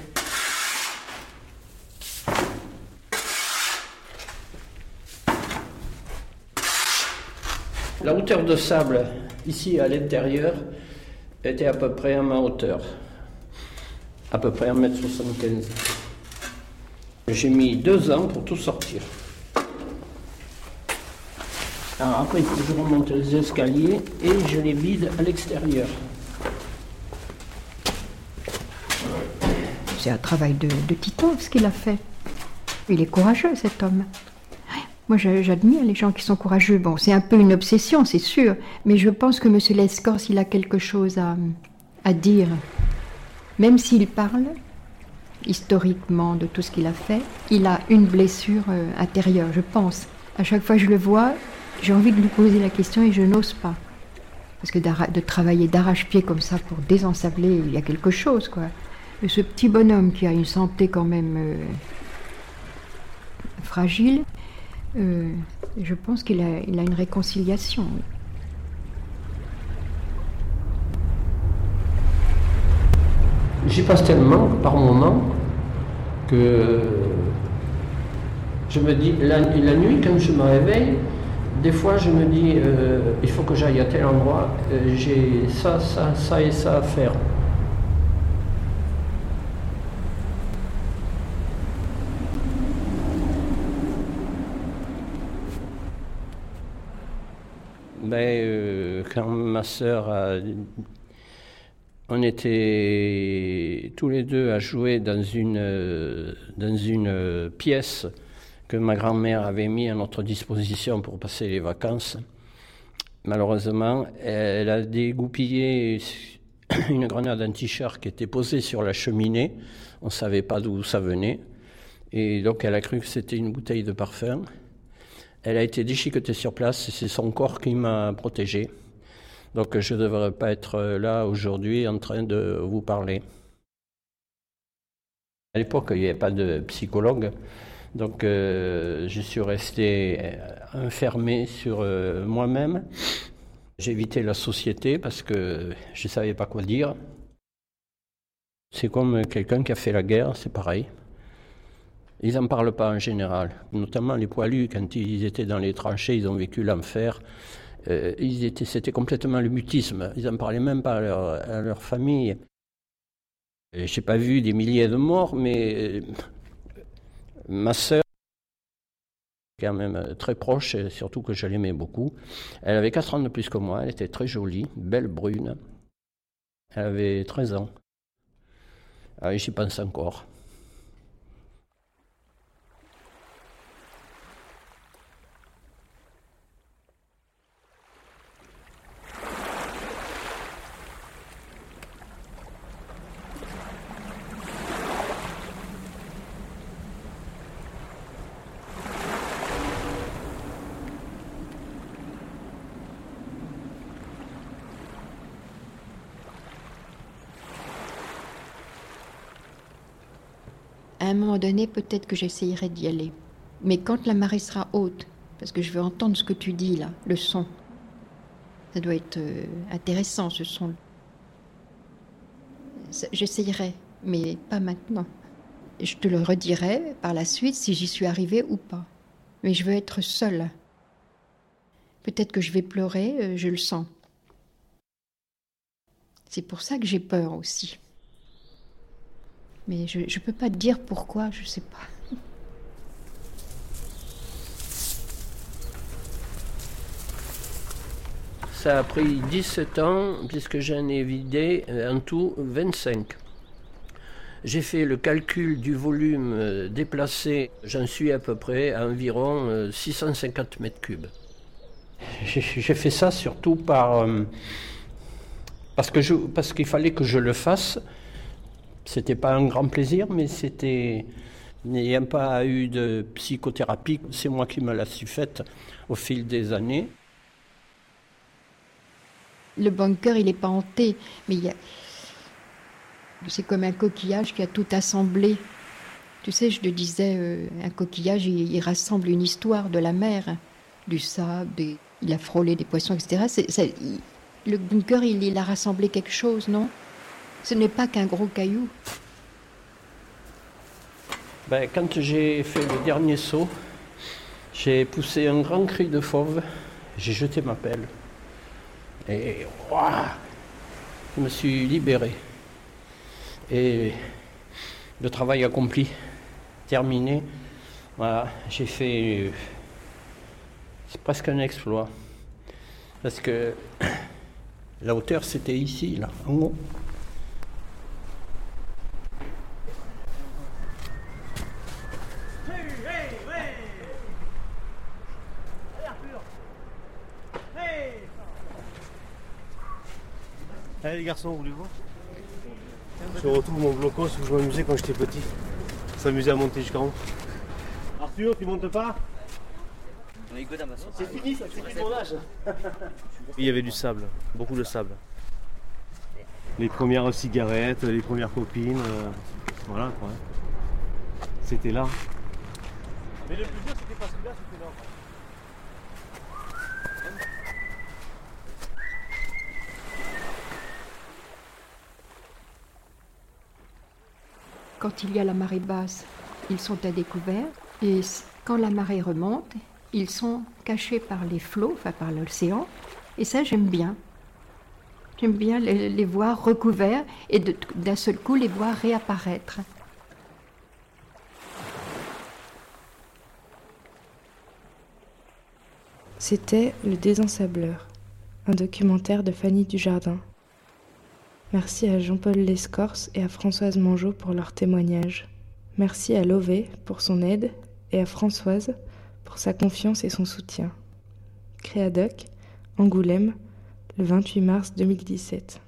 S14: La hauteur de sable ici à l'intérieur était à peu près à ma hauteur, à peu près 1m75. J'ai mis deux ans pour tout sortir. Alors après, je remonte les escaliers et je les vide à l'extérieur.
S15: C'est un travail de, de ce qu'il a fait. Il est courageux cet homme. Moi, j'admire les gens qui sont courageux. Bon, c'est un peu une obsession, c'est sûr, mais je pense que M. Lescors, il a quelque chose à, à dire. Même s'il parle historiquement de tout ce qu'il a fait, il a une blessure euh, intérieure, je pense. À chaque fois que je le vois, j'ai envie de lui poser la question et je n'ose pas. Parce que de travailler d'arrache-pied comme ça pour désensabler, il y a quelque chose, quoi. Ce petit bonhomme qui a une santé quand même euh, fragile, euh, je pense qu'il a, il a une réconciliation.
S14: J'y passe tellement par moment que je me dis, la, nuit quand je me réveille, des fois je me dis, euh, il faut que j'aille à tel endroit, euh, j'ai ça, ça, ça et ça à faire. Ben, euh, quand ma sœur a on était tous les deux à jouer dans une, euh, euh, pièce que ma grand-mère avait mis à notre disposition pour passer les vacances. Malheureusement, elle a dégoupillé <coughs> une grenade anti-char qui était posée sur la cheminée. On ne savait pas d'où ça venait. Et donc elle a cru que c'était une bouteille de parfum. Elle a été déchiquetée sur place et c'est son corps qui m'a protégé. Donc je ne devrais pas être là aujourd'hui en train de vous parler. À l'époque, il n'y avait pas de psychologue, donc euh, je suis resté enfermé sur euh, moi-même. J'évitais la société parce que je ne savais pas quoi dire. C'est comme quelqu'un qui a fait la guerre, c'est pareil. Ils n'en parlent pas en général, notamment les poilus, quand ils étaient dans les tranchées, ils ont vécu l'enfer. Euh, ils étaient, c'était complètement le mutisme. Ils n'en parlaient même pas à leur, famille. Je n'ai pas vu des milliers de morts, mais euh, ma sœur, quand même très proche, et surtout que je l'aimais beaucoup, elle avait 4 ans de plus que moi, elle était très jolie, belle brune. Elle avait 13 ans. Ah, J'y pense encore.
S15: Peut-être que j'essayerai d'y aller. Mais quand la marée sera haute, parce que je veux entendre ce que tu dis là, le son. Ça doit être euh, intéressant ce son. J'essayerai, mais pas maintenant. Je te le redirai par la suite si j'y suis arrivée ou pas. Mais je veux être seule. Peut-être que je vais pleurer, euh, je le sens. C'est pour ça que j'ai peur aussi. Mais je ne peux pas te dire pourquoi, je sais pas.
S14: Ça a pris 17 ans, puisque j'en ai vidé euh, en tout 25. J'ai fait le calcul du volume euh, déplacé, j'en suis à peu près à environ euh, 650 mètres cubes. J'ai fait ça surtout par, euh, parce que je- parce qu'il fallait que je le fasse. C'était pas un grand plaisir, mais c'était. N'ayant pas eu de psychothérapie, c'est moi qui me la suis faite au fil des années.
S15: Le bunker, il n'est pas hanté, mais a, C'est comme un coquillage qui a tout assemblé. Tu sais, je te disais, euh, un coquillage, il, rassemble une histoire de la mer, du sable, il a frôlé des poissons, etc. le bunker, il, il a rassemblé quelque chose, non? Ce n'est pas qu'un gros caillou.
S14: Ben, quand j'ai fait le dernier saut, j'ai poussé un grand cri de fauve, j'ai jeté ma pelle. Et je me suis libéré. Et le travail accompli, terminé, voilà, j'ai fait. C'est presque un exploit. Parce que <coughs> la hauteur, c'était ici, là, en haut.
S16: Allez les garçons, vous voulez voir Je retrouve mon blocos où je m'amusais quand j'étais petit. S'amuser à monter jusqu'en haut. Arthur, tu montes pas C'est fini, ça c'est fini mon âge. Il y avait du sable, beaucoup de sable. Les premières cigarettes, les premières copines, euh, voilà quoi. C'était là. Mais le plus dur c'était pas celui-là, c'était là.
S15: Quand il y a la marée basse, ils sont à découvert. Et quand la marée remonte, ils sont cachés par les flots, enfin par l'océan. Et ça, j'aime bien. J'aime bien les, voir recouverts et d'un seul coup les voir réapparaître.
S12: C'était Le Désensableur, un documentaire de Fanny Dujardin. Merci à Jean-Paul Lescorce et à Françoise Mangeot pour leur témoignage. Merci à Lové pour son aide et à Françoise pour sa confiance et son soutien. Créadoc, Angoulême, le 28 mars 2017.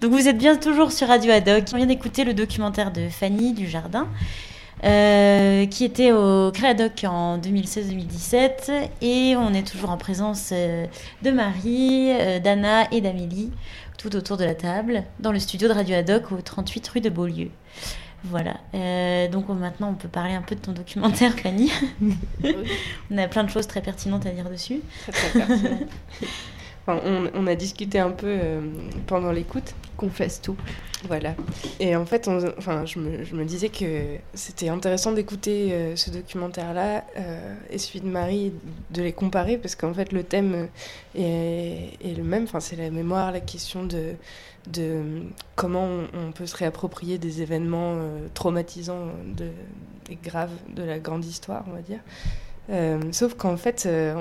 S4: Donc vous êtes bien toujours sur Radio Adoc. On vient d'écouter le documentaire de Fanny Dujardin. Euh, qui était au Créadoc en 2016-2017 et on est toujours en présence euh, de Marie, euh, d'Anna et d'Amélie tout autour de la table, dans le studio de Radio Adoc au 38 rue de Beaulieu. Voilà. Euh, donc maintenant, on peut parler un peu de ton documentaire, Fanny. <laughs> on a plein de choses très pertinentes à dire dessus.
S12: Très, très pertinentes. <laughs> on, a discuté un peu euh, pendant l'écoute.
S15: Confesse tout.
S12: Voilà. Et en fait, enfin, je, me, disais que c'était intéressant d'écouter euh, ce documentaire-là euh, et celui de Marie, de les comparer, parce qu'en fait, le thème est, le même. Enfin, c'est la mémoire, la question de, de comment on, peut se réapproprier des événements traumatisants de, et graves de la grande histoire, on va dire. Euh, sauf qu'en fait, euh,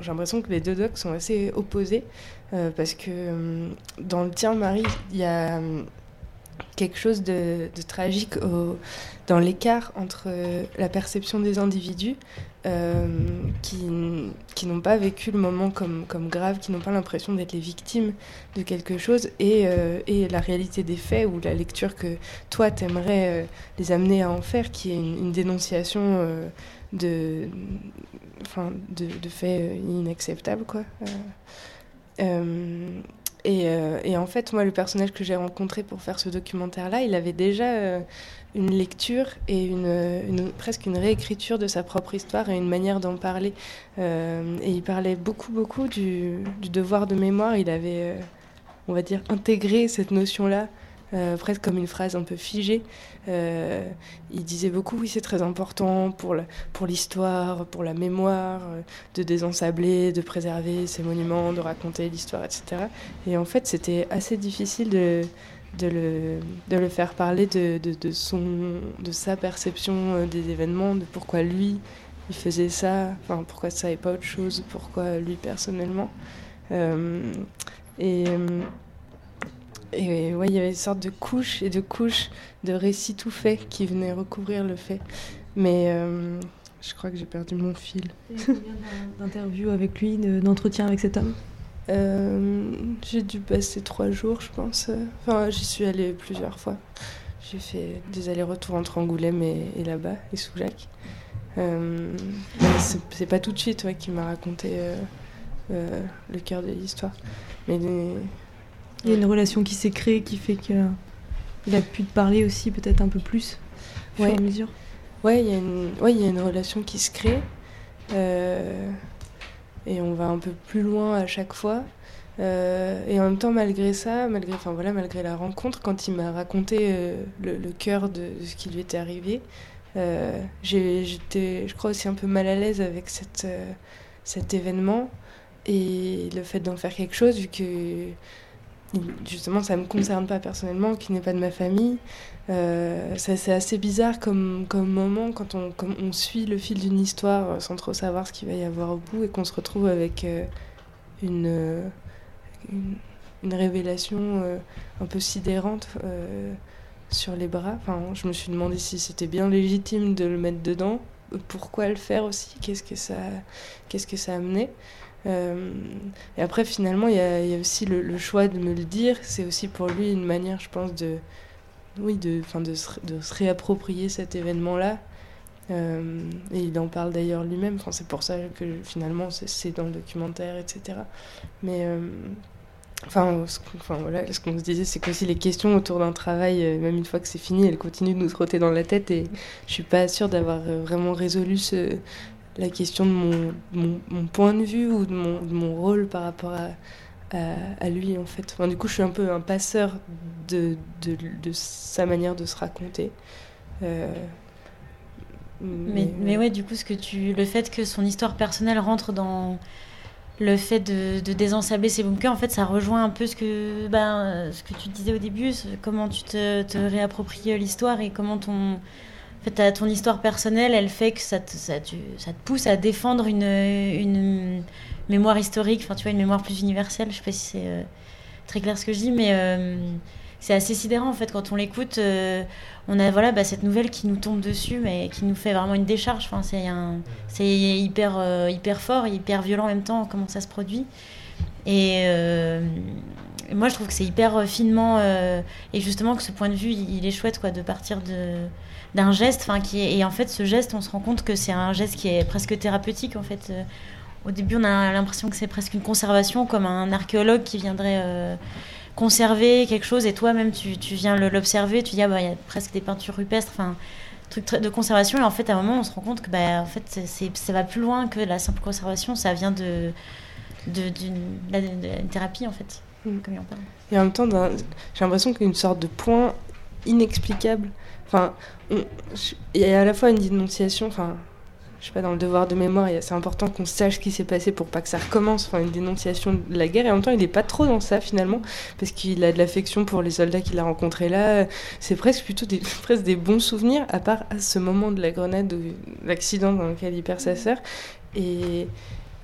S12: j'ai l'impression que les deux docs sont assez opposés, euh, parce que dans le tien, Marie, il y a quelque chose de, tragique dans l'écart entre la perception des individus qui, qui n'ont pas vécu le moment comme, comme grave, qui n'ont pas l'impression d'être les victimes de quelque chose, et, et, la réalité des faits ou la lecture que toi, t'aimerais les amener à en faire, qui est une, dénonciation de, enfin, de, de faits inacceptables. Quoi. Euh, euh, et, euh, en fait, moi, le personnage que j'ai rencontré pour faire ce documentaire-là, il avait déjà une lecture et une, une, presque une réécriture de sa propre histoire et une manière d'en parler. et il parlait beaucoup, beaucoup du, devoir de mémoire. Il avait, on va dire, intégré cette notion-là euh, presque comme une phrase un peu figée. Euh, il disait beaucoup, oui, c'est très important pour l'histoire, pour, pour la mémoire, euh, de désensabler, de préserver ces monuments, de raconter l'histoire, etc. Et en fait, c'était assez difficile de, de, le, de le faire parler de, de, de, son, de sa perception des événements, de pourquoi lui, il faisait ça, enfin, pourquoi ça et pas autre chose, pourquoi lui personnellement. et et ouais, il y avait une sorte de couche et de couche de récits tout faits qui venaient recouvrir le fait. Mais euh, je crois que j'ai perdu mon fil.
S13: d'interviews avec lui, d'entretiens avec cet homme?
S12: Euh, J'ai dû passer trois jours, je pense. Enfin, j'y suis allée plusieurs fois. J'ai fait des allers-retours entre Angoulême et, là-bas, et Soujac. Euh, c'est pas tout de suite ouais, qui m'a raconté euh, le cœur de l'histoire. Mais
S13: il y a une relation qui s'est créée qui fait que. Il a pu te parler aussi peut-être un peu plus au
S12: Ouais.
S13: fur et à mesure.
S12: Ouais, il y, a une- ouais, y a une relation qui se crée. euh, et on va un peu plus loin à chaque fois. Euh, et en même temps, malgré ça, malgré, enfin, voilà, malgré la rencontre, quand il m'a raconté euh, le, le cœur de, de ce qui lui était arrivé, euh, j'étais, je crois, aussi un peu mal à l'aise avec cette, cet événement et le fait d'en faire quelque chose, vu que justement ça me concerne pas personnellement, qui n'est pas de ma famille. Euh, c'est assez bizarre comme, comme moment quand on, on suit le fil d'une histoire euh, sans trop savoir ce qu'il va y avoir au bout et qu'on se retrouve avec euh, une, une, révélation un peu sidérante sur les bras. Enfin, je me suis demandé si c'était bien légitime de le mettre dedans. Pourquoi le faire aussi? Qu'est-ce que ça, qu'est-ce que ça amenait Euh, Et après, finalement, il y a, aussi le, choix de me le dire. C'est aussi pour lui une manière, je pense, de, oui, de, enfin, de, se, réapproprier cet événement-là. Euh, et il en parle d'ailleurs lui-même. Enfin, c'est pour ça que finalement c'est- dans le documentaire, etc. Mais euh, enfin, ce qu'on se disait, c'est qu'aussi les questions autour d'un travail, euh, même une fois que c'est fini, elles continuent de nous trotter dans la tête. Et je suis pas sûre d'avoir vraiment résolu ce, la question de mon, mon, mon point de vue ou de mon, de mon rôle par rapport à, à, à lui en fait. Enfin, du coup, je suis un peu un passeur de, de, de sa manière de se raconter. Euh,
S4: Mais, mais ouais, du coup, ce que tu, le fait que son histoire personnelle rentre dans le fait de, de désensabler ses bunkers, en fait, ça rejoint un peu ce que, ben, euh, ce que tu disais au début, comment tu te, te réappropries euh, l'histoire et comment ton, fait, ton histoire personnelle, elle fait que ça te, ça, ça te pousse à défendre une, une mémoire historique, enfin, tu vois, une mémoire plus universelle. Je sais pas si c'est euh, très clair ce que je dis, mais euh, c'est assez sidérant en fait quand on l'écoute. euh, on a voilà bah, cette nouvelle qui nous tombe dessus, mais qui nous fait vraiment une décharge. Enfin, c'est un, hyper hyper fort, hyper violent en même temps comment ça se produit. Et moi, je trouve que c'est hyper finement et justement que ce point de vue, il, il est chouette quoi, de partir de d'un geste, enfin qui est, et en fait ce geste, on se rend compte que c'est un geste qui est presque thérapeutique en fait. Euh, Au début, on a l'impression que c'est presque une conservation, comme un archéologue qui viendrait euh, conserver quelque chose et toi-même tu, tu viens l'observer, tu dis ah bah il y a presque des peintures rupestres, enfin truc de conservation et en fait à un moment on se rend compte que bah en fait c'est- ça va plus loin que la simple conservation, ça vient de d'une de thérapie en fait, comme il en parle.
S12: Et en même temps, j'ai l'impression qu'il y a une sorte de point inexplicable. Enfin, il y a à la fois une dénonciation, enfin, je sais pas, dans le devoir de mémoire, c'est important qu'on sache ce qui s'est passé pour pas que ça recommence, enfin, une dénonciation de la guerre. Et en même temps, il n'est pas trop dans ça finalement, parce qu'il a de l'affection pour les soldats qu'il a rencontrés là. C'est presque plutôt des, <laughs> presque des bons souvenirs, à part à ce moment de la grenade, ou l'accident dans lequel il perd sa sœur. Et.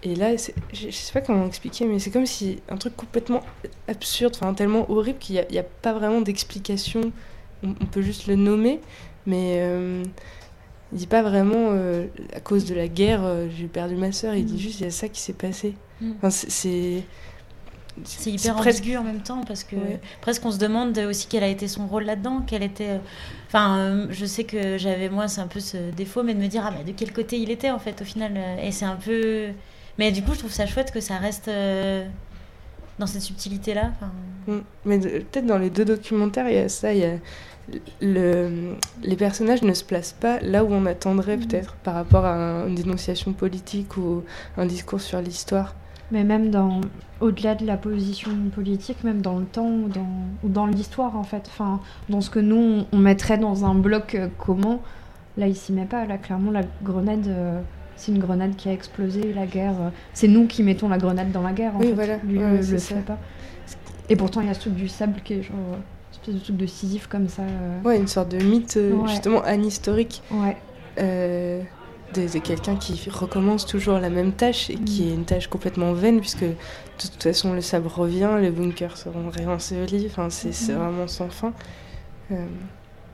S12: Et là, je, je sais pas comment expliquer, mais c'est comme si un truc complètement absurde, enfin tellement horrible qu'il n'y a pas vraiment d'explication. On, on peut juste le nommer, mais euh, il dit pas vraiment euh, à cause de la guerre, euh, j'ai perdu ma sœur. Il dit juste il y a ça qui s'est passé.
S4: Mm.
S12: Enfin, c'est-
S4: hyper ambigu en même temps parce que
S12: Ouais.
S4: presque on se demande aussi quel a été son rôle là-dedans, quel était. euh, Enfin, euh, je sais que j'avais moi c'est un peu ce défaut, mais de me dire ah mais de quel côté il était en fait au final. Et c'est un peu. Mais du coup je trouve ça chouette que ça reste euh, dans cette subtilité là.
S12: Mm. Mais peut-être dans les deux documentaires, il y a ça, il y a le, les personnages ne se placent pas là où on attendrait peut-être par rapport à un- une dénonciation politique ou un discours sur l'histoire.
S17: Mais même dans, au-delà de la position politique, même dans le temps ou dans, ou dans l'histoire en fait, enfin, dans ce que nous on, mettrait dans un bloc euh, commun, là il s'y met pas. Là clairement la grenade, euh, c'est une grenade qui a explosé, la guerre. euh, c'est nous qui mettons la grenade dans la guerre en
S12: Oui,
S17: fait.
S12: voilà.
S17: Lui
S12: Ouais,
S17: le, le fait pas. Et pourtant il y a ce truc du sable qui est genre espèce de truc de Sisyphe comme ça. euh.
S12: Ouais, une sorte de mythe euh,
S17: Ouais.
S12: justement anhistorique.
S17: Ouais.
S12: Euh, de, de quelqu'un qui recommence toujours la même tâche et qui est une tâche complètement vaine puisque de toute façon le sabre revient, les bunkers seront réensevelis, enfin c'est c'est
S17: Mhm.
S12: vraiment sans fin. Euh,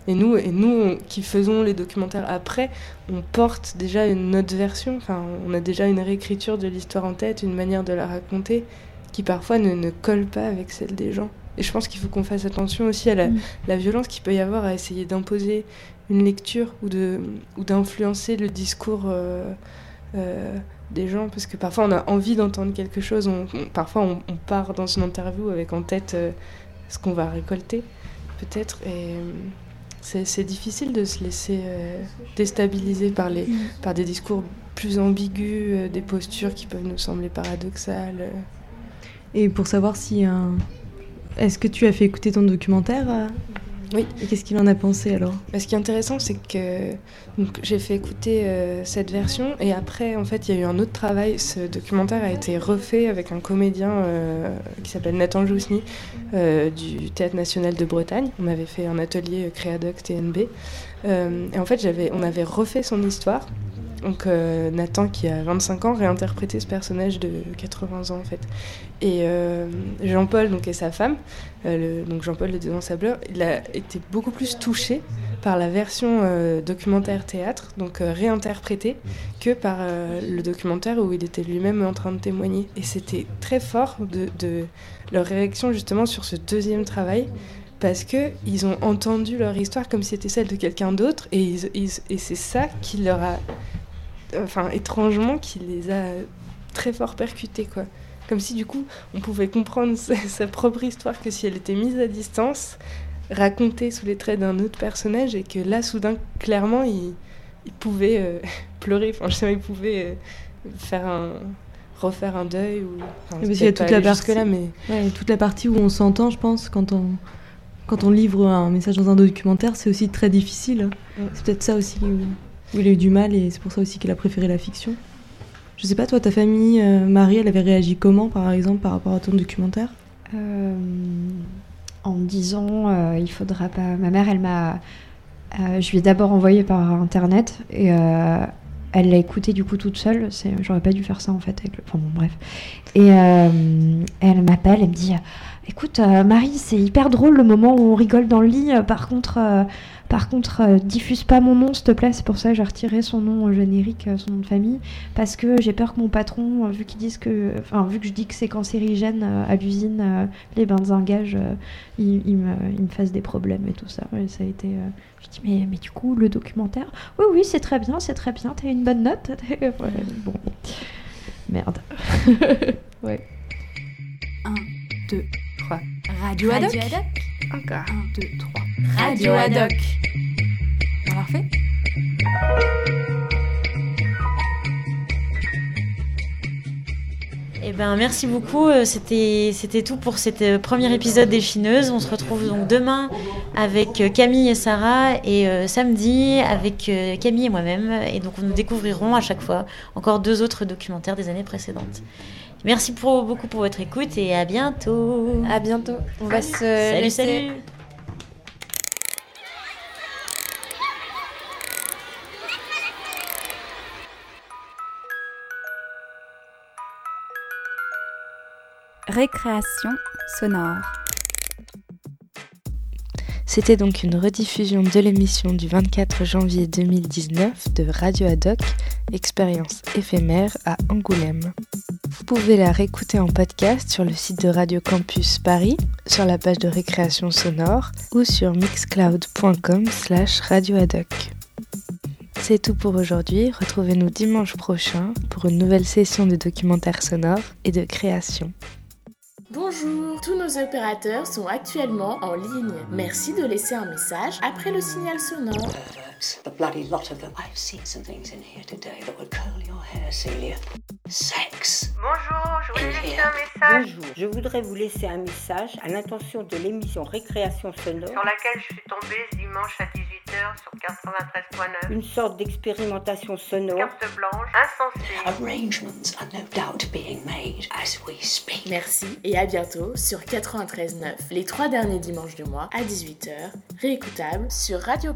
S12: et nous, et nous on- qui faisons les documentaires après, on porte déjà une autre version, enfin on a déjà une réécriture de l'histoire en tête, une manière de la raconter qui parfois ne, ne colle pas avec celle des gens. Et je pense qu'il faut qu'on fasse attention aussi à la,
S17: Mm.
S12: la violence qu'il peut y avoir à essayer d'imposer une lecture ou de ou d'influencer le discours euh, euh, des gens parce que parfois on a envie d'entendre quelque chose on, on- parfois on, on part dans une interview avec en tête euh, ce qu'on va récolter peut-être. Et c'est difficile de se laisser déstabiliser par, les, par des discours plus ambigus, des postures qui peuvent nous sembler paradoxales.
S13: Et pour savoir si un. Est-ce que tu as fait écouter ton documentaire
S12: oui.
S13: Et qu'est-ce qu'il en a pensé alors?
S12: Ce qui est intéressant, c'est que j'ai fait écouter euh, cette version et après, en fait, il y a eu un autre travail. Ce documentaire a été refait avec un comédien euh, qui s'appelle Nathan Jousny euh, du Théâtre National de Bretagne. On avait fait un atelier Créadoc TNB. et en fait, on avait refait son histoire donc euh, Nathan, qui a 25 ans, réinterprétait ce personnage de 80 ans en fait. Et euh, Jean-Paul, donc, et sa femme, euh, donc Jean-Paul le Dédon Sableur, il a été beaucoup plus touché par la version documentaire théâtre, donc réinterprétée, que par le documentaire où il était lui-même en train de témoigner. Et c'était très fort de, leur réaction justement sur ce deuxième travail parce que ils ont entendu leur histoire comme si c'était celle de quelqu'un d'autre et c'est ça qui leur a enfin étrangement, qui les a très fort percutés, quoi. Comme si du coup, on pouvait comprendre <laughs> sa, propre histoire que si elle était mise à distance, racontée sous les traits d'un autre personnage, et que là, soudain, clairement, il, pouvait euh, <laughs> pleurer. Enfin, je sais pas, il pouvait euh, faire un refaire un deuil ou
S13: enfin, il y a toute la partie là mais toute la partie où on s'entend je pense quand on quand on livre un message dans un documentaire c'est aussi très difficile c'est peut-être ça aussi où il a eu du mal et c'est pour ça aussi qu'il a préféré la fiction. Je sais pas, toi, ta famille, euh, Marie, elle avait réagi comment, par exemple, par rapport à ton documentaire?
S9: Euh, En me disant, euh, il faudra pas. Ma mère, elle m'a. je lui ai d'abord envoyé par internet et elle l'a écouté du coup toute seule. J'aurais pas dû faire ça en fait. Enfin bon, bref. Et elle m'appelle, elle me dit Écoute, Marie, c'est hyper drôle le moment où on rigole dans le lit. Par contre par contre, euh, diffuse pas mon nom, s'il te plaît. C'est pour ça que j'ai retiré son nom générique, euh, son nom de famille, parce que j'ai peur que mon patron, euh, vu qu'ils disent que, enfin, vu que je dis que c'est cancérigène à l'usine, les bains de il, il, me, il, me, fasse des problèmes et tout ça. Et ça a été. je dis mais, mais du coup, le documentaire, oui, oui, c'est très bien, c'est très bien. T'as une bonne note. <laughs> bon, merde. <laughs> ouais.
S18: 1, 2, 3. Radio Adoc. Encore. 1, 2, 3. Radio Adoc. Parfait.
S4: Eh ben, merci beaucoup. Euh, c'était, c'était tout pour cet euh, premier épisode des Chineuses. On se retrouve donc demain avec euh, Camille et Sarah et samedi avec Camille et moi-même. Et donc, nous découvrirons à chaque fois encore deux autres documentaires des années précédentes. Merci pour, beaucoup pour votre écoute et à bientôt.
S9: À bientôt. On va se
S4: salut, salut.
S18: Récréation sonore.
S12: C'était donc une rediffusion de l'émission du 24 janvier 2019 de Radio Adoc, expérience éphémère à Angoulême. Vous pouvez la réécouter en podcast sur le site de Radio Campus Paris, sur la page de récréation sonore ou sur mixcloud.com slash radioadoc. C'est tout pour aujourd'hui, retrouvez-nous dimanche prochain pour une nouvelle session de documentaire sonore et de création.
S19: Bonjour, tous nos opérateurs sont actuellement en ligne. Merci de laisser un message après le signal sonore. The bloody lot of them. I've seen some things in here today that would curl your hair, Celia. Sex.
S20: Bonjour, je voulais laisser un message.
S21: Bonjour, je voudrais vous laisser un message à l'intention de l'émission Récréation sonore.
S20: Sur laquelle je suis tombée dimanche à 18h sur 93.9.
S21: Une sorte d'expérimentation sonore.
S20: Carte blanche, insensée.
S19: Arrangements are no doubt being made as we speak. Merci et à bientôt sur 93.9, les trois derniers dimanches du mois à 18h, réécoutable sur Radio